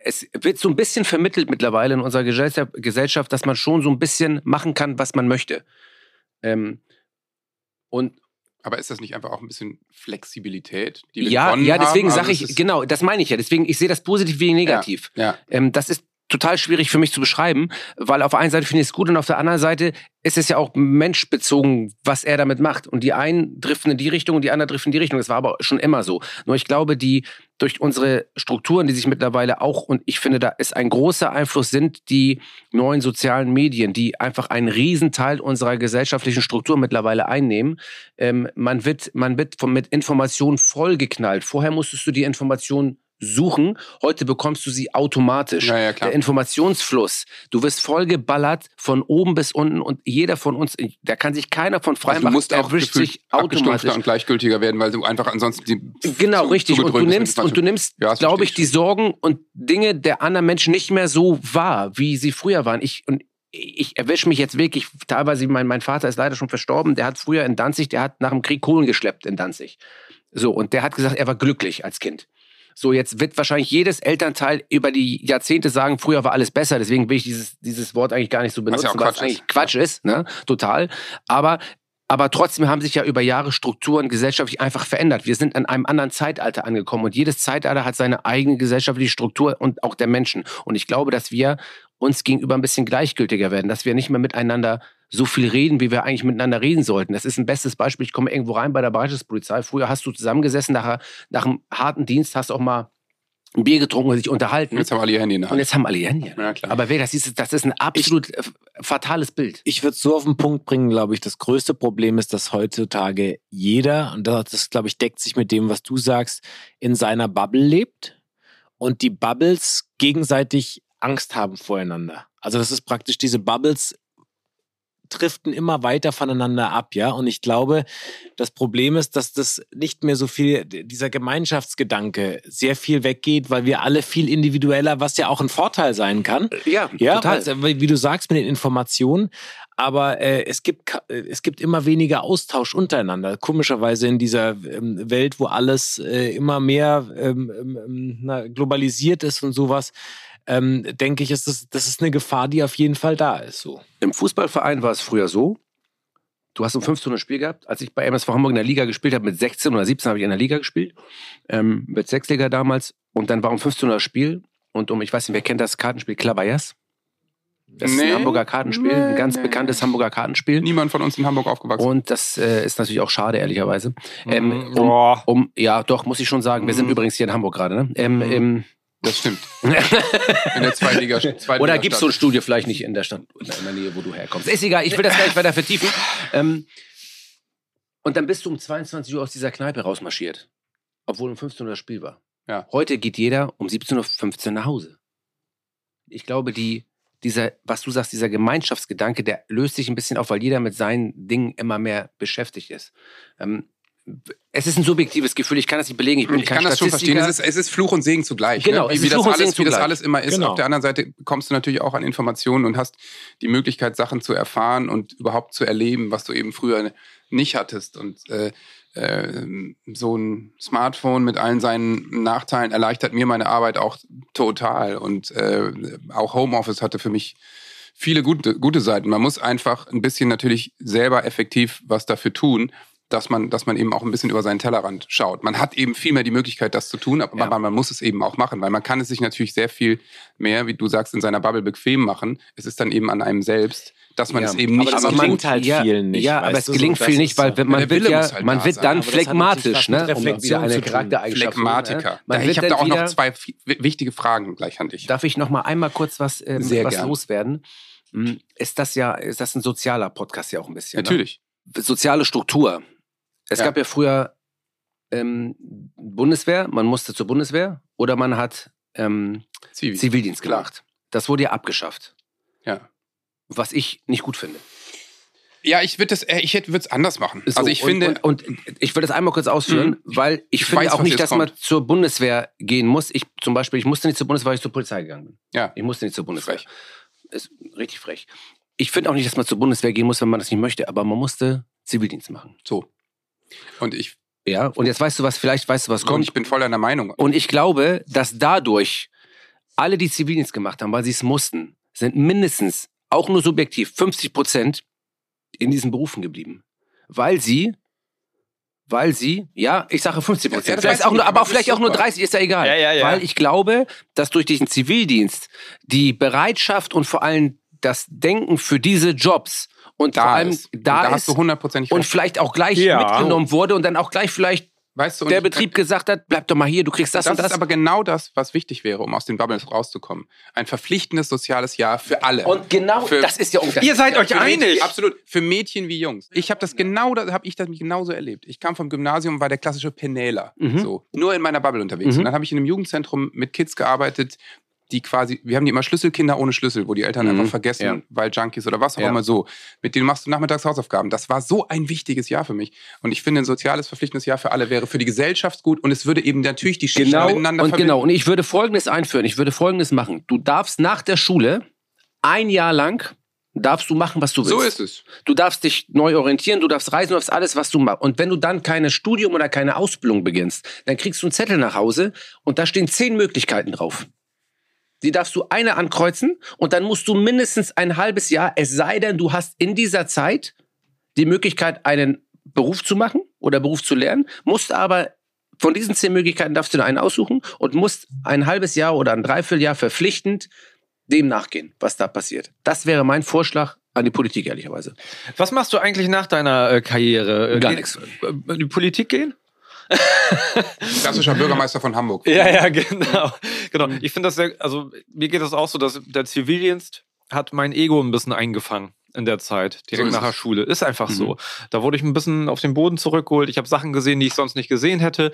es wird so ein bisschen vermittelt mittlerweile in unserer Gesellschaft, dass man schon so ein bisschen machen kann, was man möchte. Ähm, und Aber ist das nicht einfach auch ein bisschen Flexibilität, die wir ja, ja, deswegen sage Also ich, genau, das meine ich ja. Deswegen, ich sehe das positiv wie negativ. Ja, Ähm, das ist total schwierig für mich zu beschreiben, weil auf der einen Seite finde ich es gut und auf der anderen Seite ist es ja auch menschbezogen, was er damit macht. Und die einen driften in die Richtung und die anderen driften in die Richtung. Das war aber schon immer so. Nur ich glaube, die durch unsere Strukturen, die sich mittlerweile auch, und ich finde, da ist ein großer Einfluss, sind die neuen sozialen Medien, die einfach einen Riesenteil unserer gesellschaftlichen Struktur mittlerweile einnehmen. Ähm, man wird, man wird von, mit Informationen vollgeknallt. Vorher musstest du die Informationen suchen, heute bekommst du sie automatisch. Ja, ja. Der Informationsfluss. Du wirst vollgeballert von oben bis unten und jeder von uns, da kann sich keiner von frei Also du machen, musst auch erwischt sich automatisch. und gleichgültiger werden, weil du einfach ansonsten die Genau, zu- richtig. Und du nimmst, und du nimmst, Ja, glaube ich, die Sorgen und Dinge der anderen Menschen nicht mehr so wahr, wie sie früher waren. Ich, und ich erwische mich jetzt wirklich, teilweise, mein, mein Vater ist leider schon verstorben, der hat früher in Danzig, der hat nach dem Krieg Kohlen geschleppt in Danzig. So, und der hat gesagt, er war glücklich als Kind. So, jetzt wird wahrscheinlich jedes Elternteil über die Jahrzehnte sagen, früher war alles besser, deswegen will ich dieses, dieses Wort eigentlich gar nicht so benutzen, ja weil es eigentlich Quatsch ist, ne? Total. Aber aber trotzdem haben sich ja über Jahre Strukturen gesellschaftlich einfach verändert. Wir sind in einem anderen Zeitalter angekommen und jedes Zeitalter hat seine eigene gesellschaftliche Struktur und auch der Menschen. Und ich glaube, dass wir uns gegenüber ein bisschen gleichgültiger werden, dass wir nicht mehr miteinander so viel reden, wie wir eigentlich miteinander reden sollten. Das ist ein bestes Beispiel. Ich komme irgendwo rein bei der Bereitschaftspolizei. Früher hast du zusammengesessen, nach, nach einem harten Dienst hast auch mal ein Bier getrunken und sich unterhalten. Jetzt haben alle ihr Handy in der Und Hand. jetzt haben alle ihr Handy. Ja, klar. Aber wer, das ist, das ist ein absolut äh, fatales Bild. Ich würde es so auf den Punkt bringen, glaube ich, das größte Problem ist, dass heutzutage jeder, und das, das glaube ich, deckt sich mit dem, was du sagst, in seiner Bubble lebt und die Bubbles gegenseitig Angst haben voreinander. Also das ist praktisch diese Bubbles driften immer weiter voneinander ab, ja. Und ich glaube, das Problem ist, dass das nicht mehr so viel, dieser Gemeinschaftsgedanke sehr viel weggeht, weil wir alle viel individueller, was ja auch ein Vorteil sein kann. Ja, Ja, total. also, wie wie du sagst mit den Informationen, aber äh, es, gibt, äh, es gibt immer weniger Austausch untereinander. Komischerweise in dieser ähm, Welt, wo alles äh, immer mehr ähm, ähm, na, globalisiert ist und sowas, ähm, denke ich, ist das, das ist eine Gefahr, die auf jeden Fall da ist. So. Im Fußballverein war es früher so, du hast um 15 Uhr ein Spiel gehabt. Als ich bei MSV Hamburg in der Liga gespielt habe, mit 16 oder 17 habe ich in der Liga gespielt, ähm, mit Sechsliga damals. Und dann war um 15 Uhr das Spiel. Und um, ich weiß nicht, wer kennt das Kartenspiel Klabayas? Das ist Nee. ein Hamburger Kartenspiel, ein ganz Nee. bekanntes Hamburger Kartenspiel. Niemand von uns in Hamburg aufgewachsen. Und das äh, ist natürlich auch schade, ehrlicherweise. Ähm, Mhm. um, um, ja, doch, muss ich schon sagen. Wir sind Mhm. übrigens hier in Hamburg gerade. Ne? Ähm, Mhm. ähm, das stimmt. In der Zweitliga. [laughs] Zweitliga Oder gibt es so ein. Studio vielleicht nicht in der Stadt, in der Nähe, wo du herkommst? Ist egal, ich will das gar nicht weiter vertiefen. Ähm, und dann bist du um 22 Uhr aus dieser Kneipe rausmarschiert. Obwohl um 15 Uhr das Spiel war. Ja. Heute geht jeder um 17.15 Uhr nach Hause. Ich glaube, die, dieser, was du sagst, dieser Gemeinschaftsgedanke, der löst sich ein bisschen auf, weil jeder mit seinen Dingen immer mehr beschäftigt ist. Ähm, es ist ein subjektives Gefühl, ich kann das nicht belegen. Ich bin Ich kann das schon verstehen. Es ist, es ist Fluch und Segen zugleich. Genau, ne? wie, wie, das alles, wie das alles immer ist. Genau. Auf der anderen Seite kommst du natürlich auch an Informationen und hast die Möglichkeit, Sachen zu erfahren und überhaupt zu erleben, was du eben früher nicht hattest. Und äh, äh, so ein Smartphone mit allen seinen Nachteilen erleichtert mir meine Arbeit auch total. Und äh, auch Homeoffice hatte für mich viele gute, gute Seiten. Man muss einfach ein bisschen natürlich selber effektiv was dafür tun, dass man, dass man eben auch ein bisschen über seinen Tellerrand schaut. Man hat eben viel mehr die Möglichkeit, das zu tun, aber Ja. man, man muss es eben auch machen, weil man kann es sich natürlich sehr viel mehr, wie du sagst, in seiner Bubble bequem machen. Es ist dann eben an einem selbst, dass man Ja. es eben nicht das so gelingt tut. halt ja, vielen nicht, Ja, aber es so, gelingt das viel nicht, weil so. wenn Ja, man wird ja, halt man da wird dann Aber das hat natürlich phlegmatisch, ne? mit Um wieder Reflexion eine charaktereigenschaft Phlegmatiker. ne? Man ich habe da dann auch noch zwei wichtige Fragen gleich an dich. Darf ich noch mal einmal kurz was, ähm, Sehr was gern. loswerden? Hm, Ist das ja, ist das ein sozialer Podcast ja auch ein bisschen? Ne? Natürlich. soziale Struktur. Es Ja. gab ja früher ähm, Bundeswehr, man musste zur Bundeswehr oder man hat ähm, Zivi. Zivildienst Klar. gemacht. Das wurde ja abgeschafft. Ja. Was ich nicht gut finde. Ja, ich würde das, äh, ich würde es anders machen. So, also ich und, finde, Und, und ich will das einmal kurz ausführen, weil ich, Ich finde weiß, auch nicht, dass man kommt. zur Bundeswehr gehen muss. Ich zum Beispiel, ich musste nicht zur Bundeswehr, weil ich zur Polizei gegangen bin. ja, Ich musste nicht zur Bundeswehr. frech. Ist richtig frech. Ich finde auch nicht, dass man zur Bundeswehr gehen muss, wenn man das nicht möchte, aber man musste Zivildienst machen. So. Und ich, Ja, und jetzt weißt du was, vielleicht weißt du, was und kommt. ich bin voll deiner Meinung. Und ich glaube, dass dadurch alle, die Zivildienst gemacht haben, weil sie es mussten, sind mindestens, auch nur subjektiv, 50 Prozent in diesen Berufen geblieben. Weil sie, weil sie, ja, ich sage 50 Ja, Prozent, das vielleicht auch nur, aber auch vielleicht auch nur super. 30, ist ja egal. Ja, ja, ja. Weil ich glaube, dass durch diesen Zivildienst die Bereitschaft und vor allem das Denken für diese Jobs und Da vor allem ist. Und da, da ist hast du hundertprozentig und vielleicht auch gleich Ja. mitgenommen wurde und dann auch gleich vielleicht Weißt du, der Betrieb gesagt hat, bleib doch mal hier, du kriegst das, Das und das. ist aber genau das, was wichtig wäre, um aus den Bubbles rauszukommen. Ein verpflichtendes soziales Jahr für alle. Und genau Für- das ist ja ungefähr. Ihr seid euch Für Mädchen, einig. absolut. Für Mädchen wie Jungs. Ich habe das genau, da habe ich das genauso erlebt. Ich kam vom Gymnasium, war der klassische Penäler. Mhm. So. Nur in meiner Bubble unterwegs. Mhm. Und dann habe ich in einem Jugendzentrum mit Kids gearbeitet, die quasi, wir haben die immer Schlüsselkinder ohne Schlüssel, wo die Eltern Mhm. einfach vergessen, Ja. weil Junkies oder was auch Ja. immer so. Mit denen machst du nachmittags Hausaufgaben. Das war so ein wichtiges Jahr für mich. Und ich finde, ein soziales, verpflichtendes Jahr für alle wäre für die Gesellschaft gut und es würde eben natürlich die Schichten Genau, miteinander und verbinden. genau. Und ich würde Folgendes einführen. Ich würde Folgendes machen. Du darfst nach der Schule ein Jahr lang darfst du machen, was du willst. So ist es. Du darfst dich neu orientieren, du darfst reisen, du darfst alles, was du machst. Und wenn du dann keine Studium oder keine Ausbildung beginnst, dann kriegst du einen Zettel nach Hause und da stehen zehn Möglichkeiten drauf. Die darfst du eine ankreuzen und dann musst du mindestens ein halbes Jahr, es sei denn, du hast in dieser Zeit die Möglichkeit, einen Beruf zu machen oder Beruf zu lernen, musst aber von diesen zehn Möglichkeiten darfst du nur einen aussuchen und musst ein halbes Jahr oder ein Dreivierteljahr verpflichtend dem nachgehen, was da passiert. Das wäre mein Vorschlag an die Politik, ehrlicherweise. Was machst du eigentlich nach deiner äh, Karriere? Äh, Gar nichts. äh, In die Politik gehen? [laughs] Klassischer Bürgermeister von Hamburg. Ja, ja, [laughs] genau. genau. Ich finde das sehr, also mir geht das auch so, dass der Zivildienst hat mein Ego ein bisschen eingefangen in der Zeit, direkt So nach der. Schule. Ist einfach Mhm. so. Da wurde ich ein bisschen auf den Boden zurückgeholt. Ich habe Sachen gesehen, die ich sonst nicht gesehen hätte.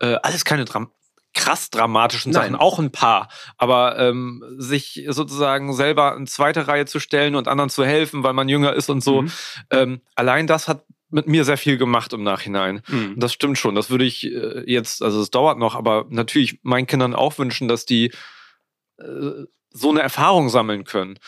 Äh, alles keine Dram krass dramatischen Nein. Sachen, auch ein paar. Aber ähm, sich sozusagen selber in zweite Reihe zu stellen und anderen zu helfen, weil man jünger ist und so, Mhm. ähm, allein das hat mit mir sehr viel gemacht im Nachhinein. Mhm. Das stimmt schon. Das würde ich äh, jetzt, also es dauert noch, aber natürlich meinen Kindern auch wünschen, dass die äh, so eine Erfahrung sammeln können.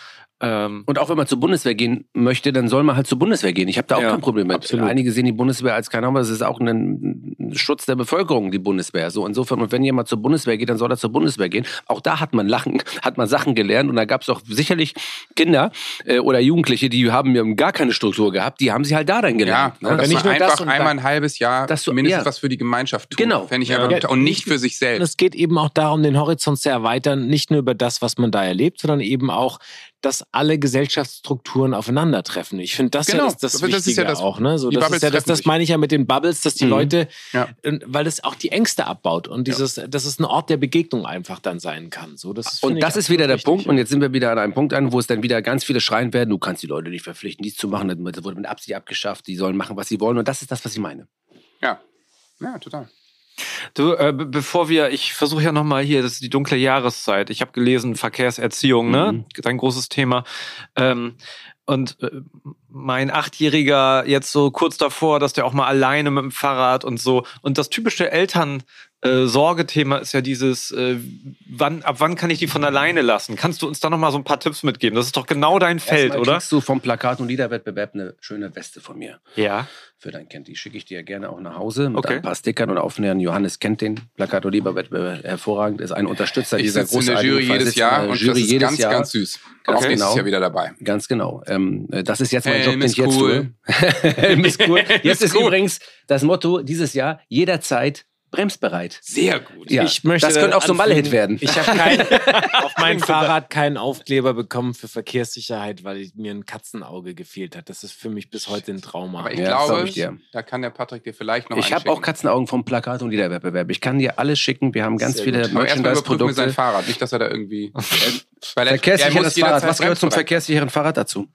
Ähm, Und auch wenn man zur Bundeswehr gehen möchte, dann soll man halt zur Bundeswehr gehen. Ich habe da auch Ja, kein Problem mit. absolut. Einige sehen die Bundeswehr als keine Ahnung, es ist auch ein, Schutz der Bevölkerung, die Bundeswehr. So insofern, und wenn jemand zur Bundeswehr geht, dann soll er zur Bundeswehr gehen. Auch da hat man Lachen, hat man Sachen gelernt und da gab es auch sicherlich Kinder äh, oder Jugendliche, die haben ja gar keine Struktur gehabt, die haben sie halt da dann Ja, gelernt. aber ne? dass nicht man einfach und einmal ein halbes Jahr Dass du- mindestens ja. was für die Gemeinschaft tut. Genau. Fände ich Ja. einfach, Ja. und nicht für sich Und selbst. es geht eben auch darum, den Horizont zu erweitern, nicht nur über das, was man da erlebt, sondern eben auch, dass alle Gesellschaftsstrukturen aufeinandertreffen. Ich finde, das, Genau. ja das, das, das ist ja das- auch. Ne? So, die das, ja, das, das meine ich ja mit den Bubbles, dass die Mhm. Leute, Ja. äh, weil es auch die Ängste abbaut und dieses, dass es ein Ort der Begegnung einfach dann sein kann. So, das Und das ist wieder der Punkt. Und jetzt sind wir wieder an einem Punkt an, wo es dann wieder ganz viele schreien werden, du kannst die Leute nicht verpflichten, dies zu machen. Das wurde mit Absicht abgeschafft. Die sollen machen, was sie wollen. Und das ist das, was ich meine. Ja. Ja, total. Du, äh, be- bevor wir, ich versuche ja nochmal hier, das ist die dunkle Jahreszeit. Ich habe gelesen, Verkehrserziehung, ne? Mhm. Dein großes Thema. Ähm, und äh, mein Achtjähriger jetzt so kurz davor, dass der auch mal alleine mit dem Fahrrad und so. Und das typische Eltern. Äh, Sorgethema ist ja dieses, äh, wann, ab wann kann ich die von alleine lassen? Kannst du uns da nochmal so ein paar Tipps mitgeben? Das ist doch genau dein Feld, Erstmal oder? kriegst du vom Plakat- und Liederwettbewerb eine schöne Weste von mir. Ja. Für dein Kind. Die schicke ich dir gerne auch nach Hause mit Okay. ein paar Stickern und Aufnähern. Johannes kennt den Plakat- und Liederwettbewerb hervorragend, ist ein Unterstützer Ich dieser großartigen Jury jedes Jahr äh, und Jury das ist jedes ganz, Jahr. ganz süß. Ganz Auch nächstes genau. Jahr wieder dabei. Ganz genau. Ähm, äh, das ist jetzt mein Helm Job, den ist jetzt cool. tue. Helm ist cool. [laughs] [laughs] Jetzt ist cool. übrigens das Motto dieses Jahr, jederzeit bremsbereit. Sehr gut. Ja, Ich möchte das könnte auch so ein Malle-Hit werden. Ich habe [laughs] auf meinem Fahrrad keinen Aufkleber bekommen für Verkehrssicherheit, weil mir ein Katzenauge gefehlt hat. Das ist für mich bis heute ein Trauma. Aber ich Ja, glaube, ich dir. da kann der Patrick dir vielleicht noch Ich habe auch. Katzenaugen vom Plakat- und Liederwettbewerb. Ich kann dir alles schicken. Wir haben ganz Sehr viele wir sein Merchandise-Produkte. Fahrrad. Nicht, dass er da irgendwie. weil er, er Verkehrssicheres Fahrrad. Was gehört zum verkehrssicheren Fahrrad dazu?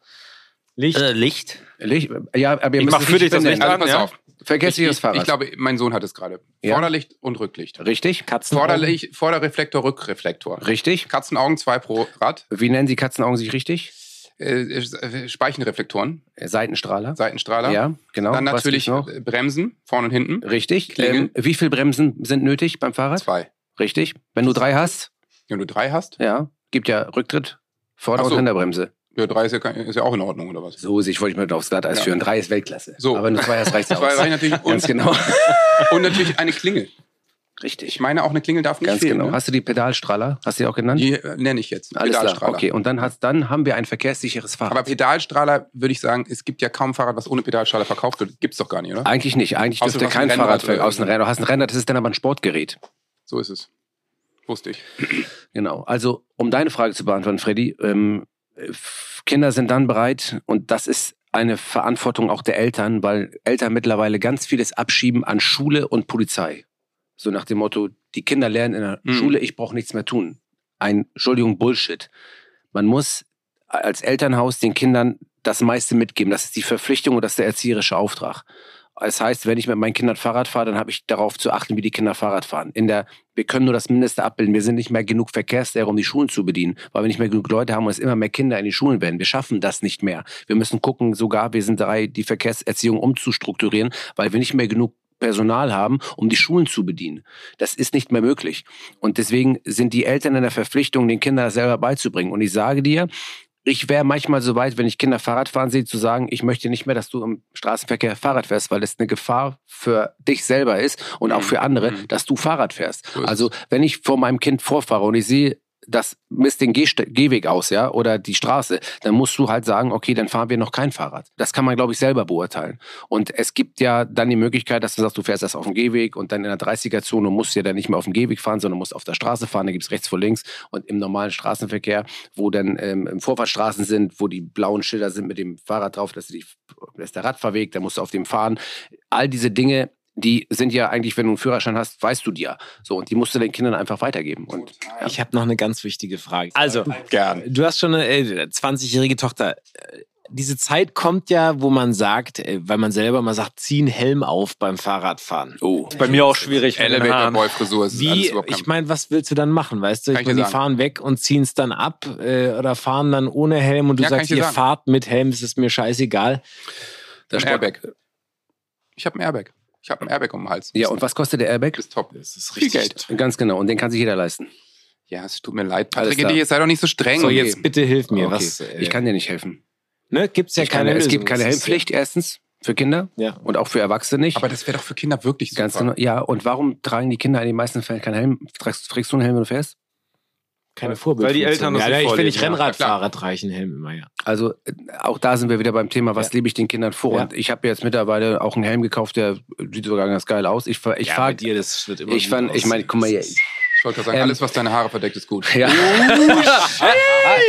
Licht. Äh, Licht. Licht. Ja, aber ihr Ich müsst mach für dich das Licht benennen. Also an, pass ja? auf. Vergessliches ich, Fahrrad. Ich glaube, mein Sohn hat es gerade. Ja. Vorderlicht und Rücklicht. Richtig? Katzen. Vorderlicht, Vorderreflektor, Rückreflektor. Richtig. Katzenaugen, zwei pro Rad. Wie nennen Sie Katzenaugen sich richtig? Äh, äh, Speichenreflektoren, Äh, Seitenstrahler. Seitenstrahler. Ja, genau. Dann natürlich äh, Bremsen, vorne und hinten. Richtig. Klingel. Ähm, wie viel Bremsen sind nötig beim Fahrrad? Zwei. Richtig. Wenn du drei hast, Wenn du drei hast, ja, gibt ja Rücktritt, Vorder- Ach und so. Hinterbremse. Ja, drei ist ja, kein- ist ja auch in Ordnung, oder was? So, ich wollte mich mal aufs Glatteis Ja. führen. Drei ist Weltklasse. So. Aber du zwei reicht [laughs] Zwei reichen natürlich. Ganz Und, genau. [laughs] und natürlich eine Klingel. Ich Richtig. meine, auch eine Klingel darf nicht Ganz fehlen. genau. Ne? Hast du die Pedalstrahler? Hast du die auch genannt? Die äh, nenne ich jetzt. Alles klar. Pedalstrahler. Okay, und dann, hast, dann haben wir ein verkehrssicheres Fahrrad. Aber Pedalstrahler würde ich sagen, es gibt ja kaum Fahrrad, was ohne Pedalstrahler verkauft wird. Gibt's doch gar nicht, oder? Eigentlich nicht. Eigentlich dürfte du hast kein ein Fahrrad aus dem. Rennrad. Du hast ein Rennrad, das ist dann aber ein Sportgerät. So ist es. Wusste ich. Genau. Also, um deine Frage zu beantworten, Freddy, ähm, Kinder sind dann bereit und das ist eine Verantwortung auch der Eltern, weil Eltern mittlerweile ganz vieles abschieben an Schule und Polizei. So nach dem Motto, die Kinder lernen in der Mhm. Schule, ich brauche nichts mehr tun. Ein, Entschuldigung, Bullshit. Man muss als Elternhaus den Kindern das meiste mitgeben. Das ist die Verpflichtung und das ist der erzieherische Auftrag. Das heißt, wenn ich mit meinen Kindern Fahrrad fahre, dann habe ich darauf zu achten, wie die Kinder Fahrrad fahren. In der, wir können nur das Mindeste abbilden. Wir sind nicht mehr genug Verkehrslehrer, um die Schulen zu bedienen, weil wir nicht mehr genug Leute haben und es immer mehr Kinder in die Schulen werden. Wir schaffen das nicht mehr. Wir müssen gucken, sogar wir sind dabei, die Verkehrserziehung umzustrukturieren, weil wir nicht mehr genug Personal haben, um die Schulen zu bedienen. Das ist nicht mehr möglich. Und deswegen sind die Eltern in der Verpflichtung, den Kindern das selber beizubringen. Und ich sage dir, ich wäre manchmal so weit, wenn ich Kinder Fahrrad fahren sehe, zu sagen, ich möchte nicht mehr, dass du im Straßenverkehr Fahrrad fährst, weil es eine Gefahr für dich selber ist und auch für andere, Mhm. dass du Fahrrad fährst. Also wenn ich vor meinem Kind vorfahre und ich sehe, das misst den Gehweg aus, ja, oder die Straße, dann musst du halt sagen, okay, dann fahren wir noch kein Fahrrad. Das kann man, glaube ich, selber beurteilen. Und es gibt ja dann die Möglichkeit, dass du sagst, du fährst erst auf dem Gehweg und dann in der 30er-Zone musst du ja dann nicht mehr auf dem Gehweg fahren, sondern musst auf der Straße fahren, da gibt's rechts vor links und im normalen Straßenverkehr, wo dann ähm, Vorfahrtsstraßen sind, wo die blauen Schilder sind mit dem Fahrrad drauf, dass die, das der Radfahrweg, da musst du auf dem fahren. All diese Dinge, die sind ja eigentlich, wenn du einen Führerschein hast, weißt du die ja. So, und die musst du den Kindern einfach weitergeben. Und Ich habe noch eine ganz wichtige Frage. Also, Gern. du hast schon eine äh, 20-jährige Tochter. Äh, Diese Zeit kommt ja, wo man sagt, äh, weil man selber mal sagt, zieh einen Helm auf beim Fahrradfahren. oh, Bei mir auch schwierig. Elevator. Boy Frisur ist Wie, ich meine, was willst du dann machen? Weißt du, ich meine, die sagen. fahren weg und ziehen es dann ab äh, oder fahren dann ohne Helm und du Ja, sagst, ihr sagen. fahrt mit Helm, es ist mir scheißegal. das Ein Airbag. Ich habe ein Airbag. Ich habe ein Airbag um den Hals. Ja, und was kostet der Airbag? Das ist top. Das ist Viel Geld. Ganz genau, und den kann sich jeder leisten. Ja, es tut mir leid. Patrick, jetzt sei doch nicht so streng. So, Okay. jetzt bitte hilf mir. Okay. Was, äh, Ich kann dir nicht helfen. ne, gibt's ja ich kann, keine es gibt keine Helmpflicht, erstens, für Kinder Ja. und auch für Erwachsene nicht. Aber das wäre doch für Kinder wirklich super. Ganz genau. Ja, und warum tragen die Kinder in den meisten Fällen keinen Helm? Trägst, trägst du einen Helm, wenn du fährst? Keine Vorbild. Weil die Eltern das ja, nicht ja, ich, wenn vorleben, ich ja. Rennrad klar. fahre, trage ich einen Helm immer, ja. Also äh, auch da sind wir wieder beim Thema, was Ja. lebe ich den Kindern vor? Ja. Und ich habe jetzt mittlerweile auch einen Helm gekauft, der sieht sogar ganz geil aus. Ich, ich ja, fahre dir, das wird immer ich fand, ich meine, guck mal hier. Ich wollte gerade sagen, Ähm, alles, was deine Haare verdeckt, ist gut. Ja. [laughs] Stopp,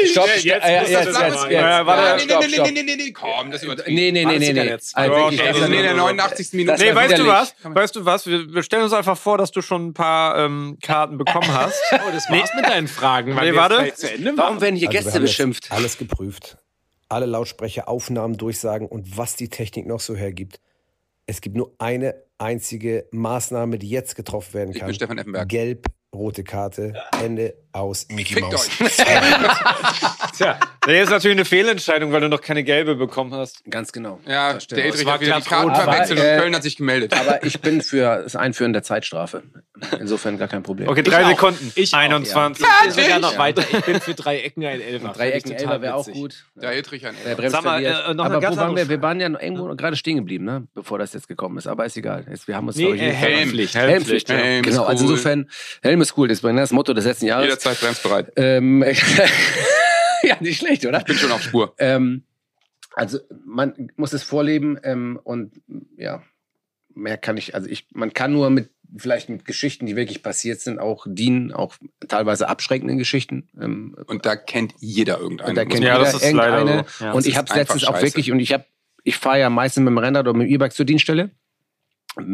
Jetzt stopp, äh, jetzt, das jetzt, mal- jetzt, Ja, warte, nee, stopp, nee, nee, stopp. nee, nee, nee, nee, komm, das übertrieben. Nee, nee, nee, nee, nee. jetzt. Also Okay, Also, nee, in der 89. Minute. Nee, weißt du was? Weißt du was? Wir, stellen uns einfach vor, dass du schon ein paar ähm, Karten bekommen hast. [laughs] Oh, das war's mit deinen Fragen. weil Nee, warte. jetzt Warum werden hier Also Gäste jetzt beschimpft? Alles geprüft. Alle Lautsprecher, Aufnahmen, Durchsagen und was die Technik noch so hergibt. Es gibt nur eine einzige Maßnahme, die jetzt getroffen werden Ich kann. bin Stefan Effenberg. Gelb, rote Karte, Ende aus Mickey Fickt Maus. euch. [laughs] Tja, das ist natürlich eine Fehlentscheidung, weil du noch keine gelbe bekommen hast. Ganz genau. Ja, der Edrich war hat wieder die Karten verwechselt und äh, Köln hat sich gemeldet. Aber ich bin für das Einführen der Zeitstrafe. Insofern gar kein Problem. Okay, drei auch. Sekunden. Ich auch, 21. Ich gehe sogar noch weiter. Ich bin für drei Ecken ein Elfer. Drei Ecken ich Elfer wäre auch gut. Der Edrich ein Brems Sag mal, äh, noch Aber wo waren wir? Wir waren ja noch irgendwo gerade stehen geblieben, ne? bevor das jetzt gekommen ist. Aber ist egal. Jetzt, wir haben uns Nee, glaub ich, äh, Helmpflicht. Helmpflicht. ja. Helm ist genau, also insofern, Helm ist cool. Das ist das Motto des letzten Jahres. Jederzeit bremsbereit. Ähm, [laughs] ja, nicht schlecht, oder? Bin schon auf Spur. Ähm, also man muss es vorleben ähm, und ja, mehr kann ich, also ich, man kann nur mit vielleicht mit Geschichten, die wirklich passiert sind, auch dienen, auch teilweise abschreckenden Geschichten. Ähm, Und da kennt jeder irgendeinen. und da kennt Ja, jeder das ist leider irgendeine. so. Ja, und das ich habe letztens auch scheiße. wirklich, und ich habe, ich fahre ja meistens mit dem Rennrad oder mit dem E-Bike zur Dienststelle.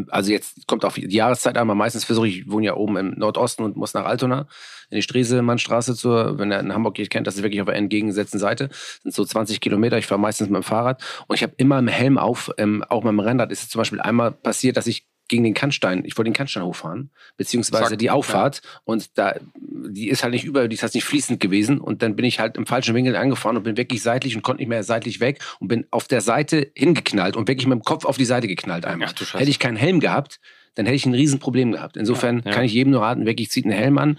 Also jetzt kommt auf die Jahreszeit aber meistens versuche ich, ich wohne ja oben im Nordosten und muss nach Altona in die Stresemannstraße zur, wenn er in Hamburg geht, kennt, das ist wirklich auf der entgegengesetzten Seite, das sind so 20 Kilometer, ich fahre meistens mit dem Fahrrad. Und ich habe immer im Helm auf, ähm, auch mit dem Rennrad. Ist es zum Beispiel einmal passiert, dass ich gegen den Kannstein, ich wollte den Kannstein hochfahren, beziehungsweise Zack, die Auffahrt und da, die ist halt nicht über, die ist halt nicht fließend gewesen und dann bin ich halt im falschen Winkel angefahren und bin wirklich seitlich und konnte nicht mehr seitlich weg und bin auf der Seite hingeknallt und wirklich mit dem Kopf auf die Seite geknallt einmal. Ach. Hätte ich keinen Helm gehabt, dann hätte ich ein Riesenproblem gehabt. Insofern Ja. kann ich jedem nur raten, wirklich zieht einen Helm an.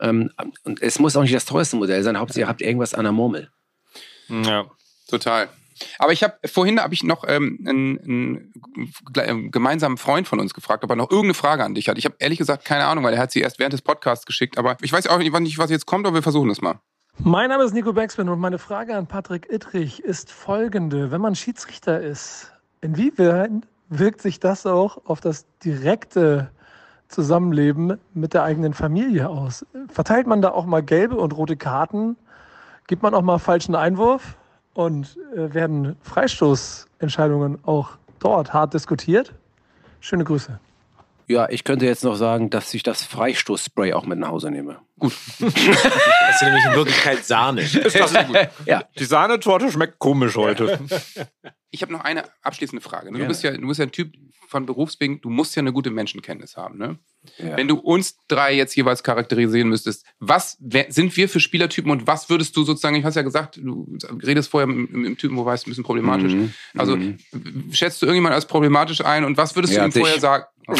Ähm, und es muss auch nicht das teuerste Modell sein, Hauptsache ihr habt irgendwas an der Murmel. Ja. Total. Aber ich habe vorhin habe ich noch ähm, einen, einen ähm, gemeinsamen Freund von uns gefragt, ob er noch irgendeine Frage an dich hat. Ich habe ehrlich gesagt keine Ahnung, weil er hat sie erst während des Podcasts geschickt. Aber ich weiß auch nicht, nicht, was jetzt kommt, aber wir versuchen es mal. Mein Name ist Nico Beckspin und meine Frage an Patrick Ittrich ist folgende. Wenn man Schiedsrichter ist, inwiefern wirkt sich das auch auf das direkte Zusammenleben mit der eigenen Familie aus? Verteilt man da auch mal gelbe und rote Karten? Gibt man auch mal falschen Einwurf? Und äh, werden Freistoßentscheidungen auch dort hart diskutiert? Schöne Grüße. Ja, ich könnte jetzt noch sagen, dass ich das Freistoßspray auch mit nach Hause nehme. [laughs] Das ist nämlich in Wirklichkeit Sahne. [laughs] Ja, Die Sahnetorte schmeckt komisch heute. [laughs] Ich habe noch eine abschließende Frage. Du Gerne. bist ja, du bist ja ein Typ von Berufswegen, du musst ja eine gute Menschenkenntnis haben. Ne? Ja. Wenn du uns drei jetzt jeweils charakterisieren müsstest, was wer, sind wir für Spielertypen und was würdest du sozusagen, ich hast ja gesagt, du redest vorher im, im, im Typen, wo war es ein bisschen problematisch. Mhm. Also Mhm. schätzt du irgendjemand als problematisch ein und was würdest Ja, du ihm dich. vorher sagen? [laughs]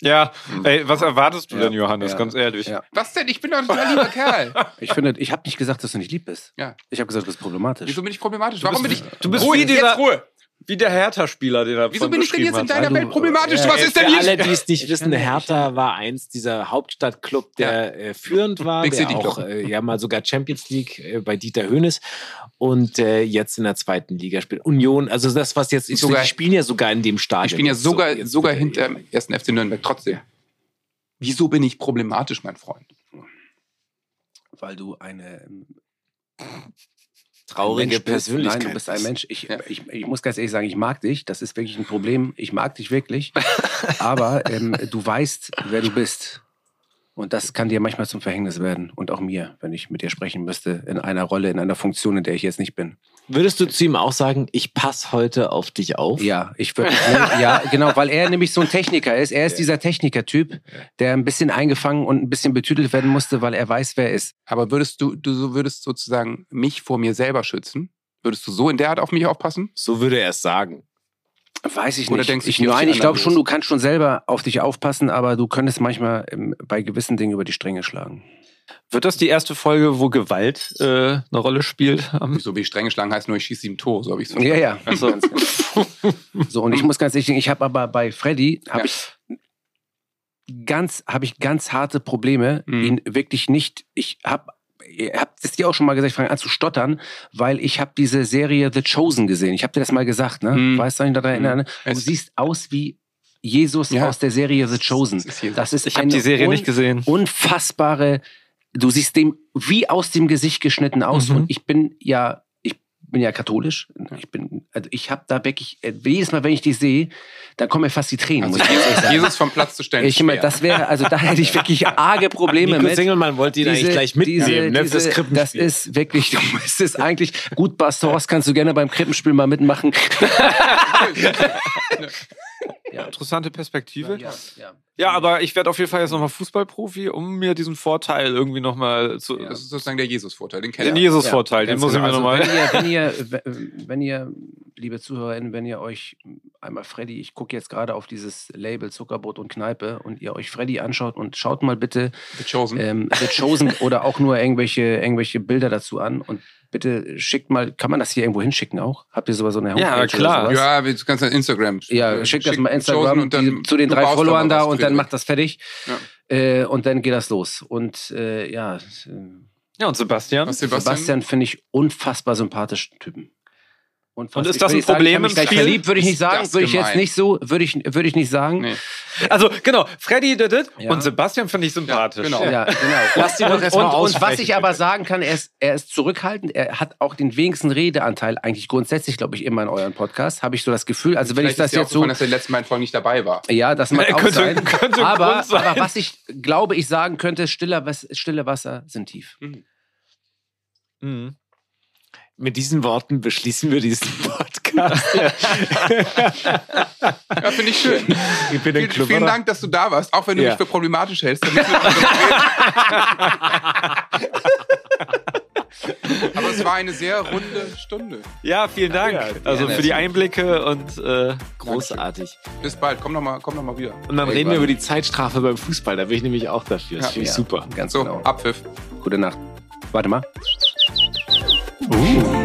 Ja, ey, was erwartest du Ja. denn, Johannes? Ja. Ganz ehrlich. Ja. Was denn? Ich bin doch ein total lieber Kerl. [laughs] ich finde, ich habe nicht gesagt, dass du nicht lieb bist. Ja. Ich habe gesagt, du bist problematisch. Wieso bin ich problematisch? Warum bin ich. Du bist Ruhe, wie jetzt dieser, Ruhe. Wie der Hertha-Spieler, den er Wieso bin ich denn jetzt in deiner Welt du- problematisch? Ja, Was ist denn Für alle, hier? die es nicht Ich wissen, Hertha war einst dieser Hauptstadtclub, der äh, führend war, Big der auch äh, ja mal sogar Champions League äh, bei Dieter Hönes und äh, jetzt in der zweiten Liga spielt. Union, also das, was jetzt ist, Sogar- die spielen ja sogar in dem Stadion. Ich bin ja So, sogar, jetzt sogar hinter ja. dem ersten FC Nürnberg, trotzdem. Wieso bin ich problematisch, mein Freund? Weil du eine traurige. Persönlichkeit. Nein, du bist ein Mensch. Ich, Ja. ich, ich muss ganz ehrlich sagen, ich mag dich. Das ist wirklich ein Problem. Ich mag dich wirklich. [laughs] Aber ähm, du weißt, wer du bist. Und das kann dir manchmal zum Verhängnis werden. Und auch mir, wenn ich mit dir sprechen müsste, in einer Rolle, in einer Funktion, in der ich jetzt nicht bin. Würdest du zu ihm auch sagen, ich passe heute auf dich auf? Ja, ich würde. ja, genau, weil er nämlich so ein Techniker ist. Er ist dieser Techniker-Typ, der ein bisschen eingefangen und ein bisschen betütelt werden musste, weil er weiß, wer er ist. Aber würdest du, du so- würdest sozusagen mich vor mir selber schützen? Würdest du so in der Art auf mich aufpassen? So würde er es sagen. Weiß ich Oder nicht. denkst du, ich, nein, ich glaube schon, du kannst schon selber auf dich aufpassen, aber du könntest manchmal ähm, bei gewissen Dingen über die Stränge schlagen. Wird das die erste Folge, wo Gewalt äh, eine Rolle spielt? Am- So wie streng geschlagen heißt nur, ich schieße sieben Tor, so habe ich es Ja, ja. Also- Ganz [laughs] so, und ich muss ganz ehrlich sagen, ich habe aber bei Freddy, habe Ja. ich ganz, habe ich ganz harte Probleme, Mhm. ihn wirklich nicht, ich habe Ihr habt es dir auch schon mal gesagt, ich fange an zu stottern, weil ich habe diese Serie The Chosen gesehen. Ich habe dir das mal gesagt, ne? Mhm. Weißt du, ich daran erinnern? Du Es- siehst aus wie Jesus Ja. aus der Serie The Chosen. Das ist. Das ist Ich habe die Serie nicht gesehen. unfassbare, du siehst dem wie aus dem Gesicht geschnitten aus. Mhm. Und ich bin ja, bin ja katholisch. Ich bin, also ich habe da wirklich, äh, jedes Mal, wenn ich die sehe, dann kommen mir fast die Tränen, Also muss ich ganz ehrlich sagen. Jesus vom Platz zu stellen. Ich schwer. das wäre, also da hätte ich wirklich [laughs] arge Probleme Nico mit. Singelmann wollte ihn eigentlich gleich mitnehmen, ne, fürs das Krippenspiel. ist wirklich, du müsstest [laughs] eigentlich, gut, Pastor Horst, kannst du gerne beim Krippenspiel mal mitmachen. [laughs] Interessante Perspektive. ja, ja. Ja, aber ich werde auf jeden Fall jetzt nochmal Fußballprofi, um mir diesen Vorteil irgendwie nochmal zu. das ist sozusagen der Jesus-Vorteil, den kennt Den. Jesus-Vorteil, den muss ich genau. mir Also, nochmal. Wenn ihr, [laughs] wenn, ihr, wenn ihr, liebe ZuhörerInnen, wenn ihr euch einmal Freddy, ich gucke jetzt gerade auf dieses Label Zuckerbrot und Kneipe und ihr euch Freddy anschaut und schaut mal bitte The Chosen. ähm, The Chosen [laughs] oder auch nur irgendwelche, irgendwelche Bilder dazu an und bitte schickt mal, kann man das hier irgendwo hinschicken auch? Habt ihr sowas so eine Ja, Homepage klar. Oder sowas? ja, du kannst dann Instagram. Ja, schickt das Schick mal The Chosen Instagram und dann- die, zu den drei Followern mal da und dann macht das fertig. Äh, und dann geht das los. Und äh, ja, äh, Ja, und Sebastian? Sebastian? Sebastian finde ich unfassbar sympathischen Typen. Und, Und ist das ein sagen, Problem mich im Spiel? verliebt, würde ich nicht sagen. Würde ich jetzt nicht so, würde ich, würde ich nicht sagen. Nee. Also, genau, Freddy did it Ja. und Sebastian finde ich sympathisch. genau. Ja, genau. [laughs] Lass ihn doch und, erst mal und, und was ich aber sagen kann, er ist, er ist zurückhaltend. Er hat auch den wenigsten Redeanteil eigentlich grundsätzlich, glaube ich, immer in euren Podcast. Habe ich so das Gefühl. Also wenn ich das jetzt so dass er letzten Mal in Folgen nicht dabei war. Ja, das mag [laughs] auch Könnte- sein. könnte aber, Grund sein. aber was ich glaube, ich sagen könnte, stille, stille Wasser sind tief. Mhm. Mit diesen Worten beschließen wir diesen [laughs] Podcast. Ja, finde ich schön. Ich bin ein Vielen, vielen Dank, dass du da warst, auch wenn du Ja. mich für problematisch hältst. [laughs] Aber es war eine sehr runde Stunde. Ja, vielen Dank. Ja, also für die Einblicke und äh, Großartig. Bis bald. Komm noch mal, komm noch mal wieder. Und dann reden wir über die Zeitstrafe beim Fußball. Da bin ich nämlich auch dafür. Das Ja. finde ich Ja. super. Ganz So, genau. Abpfiff. Gute Nacht. Warte mal. 呜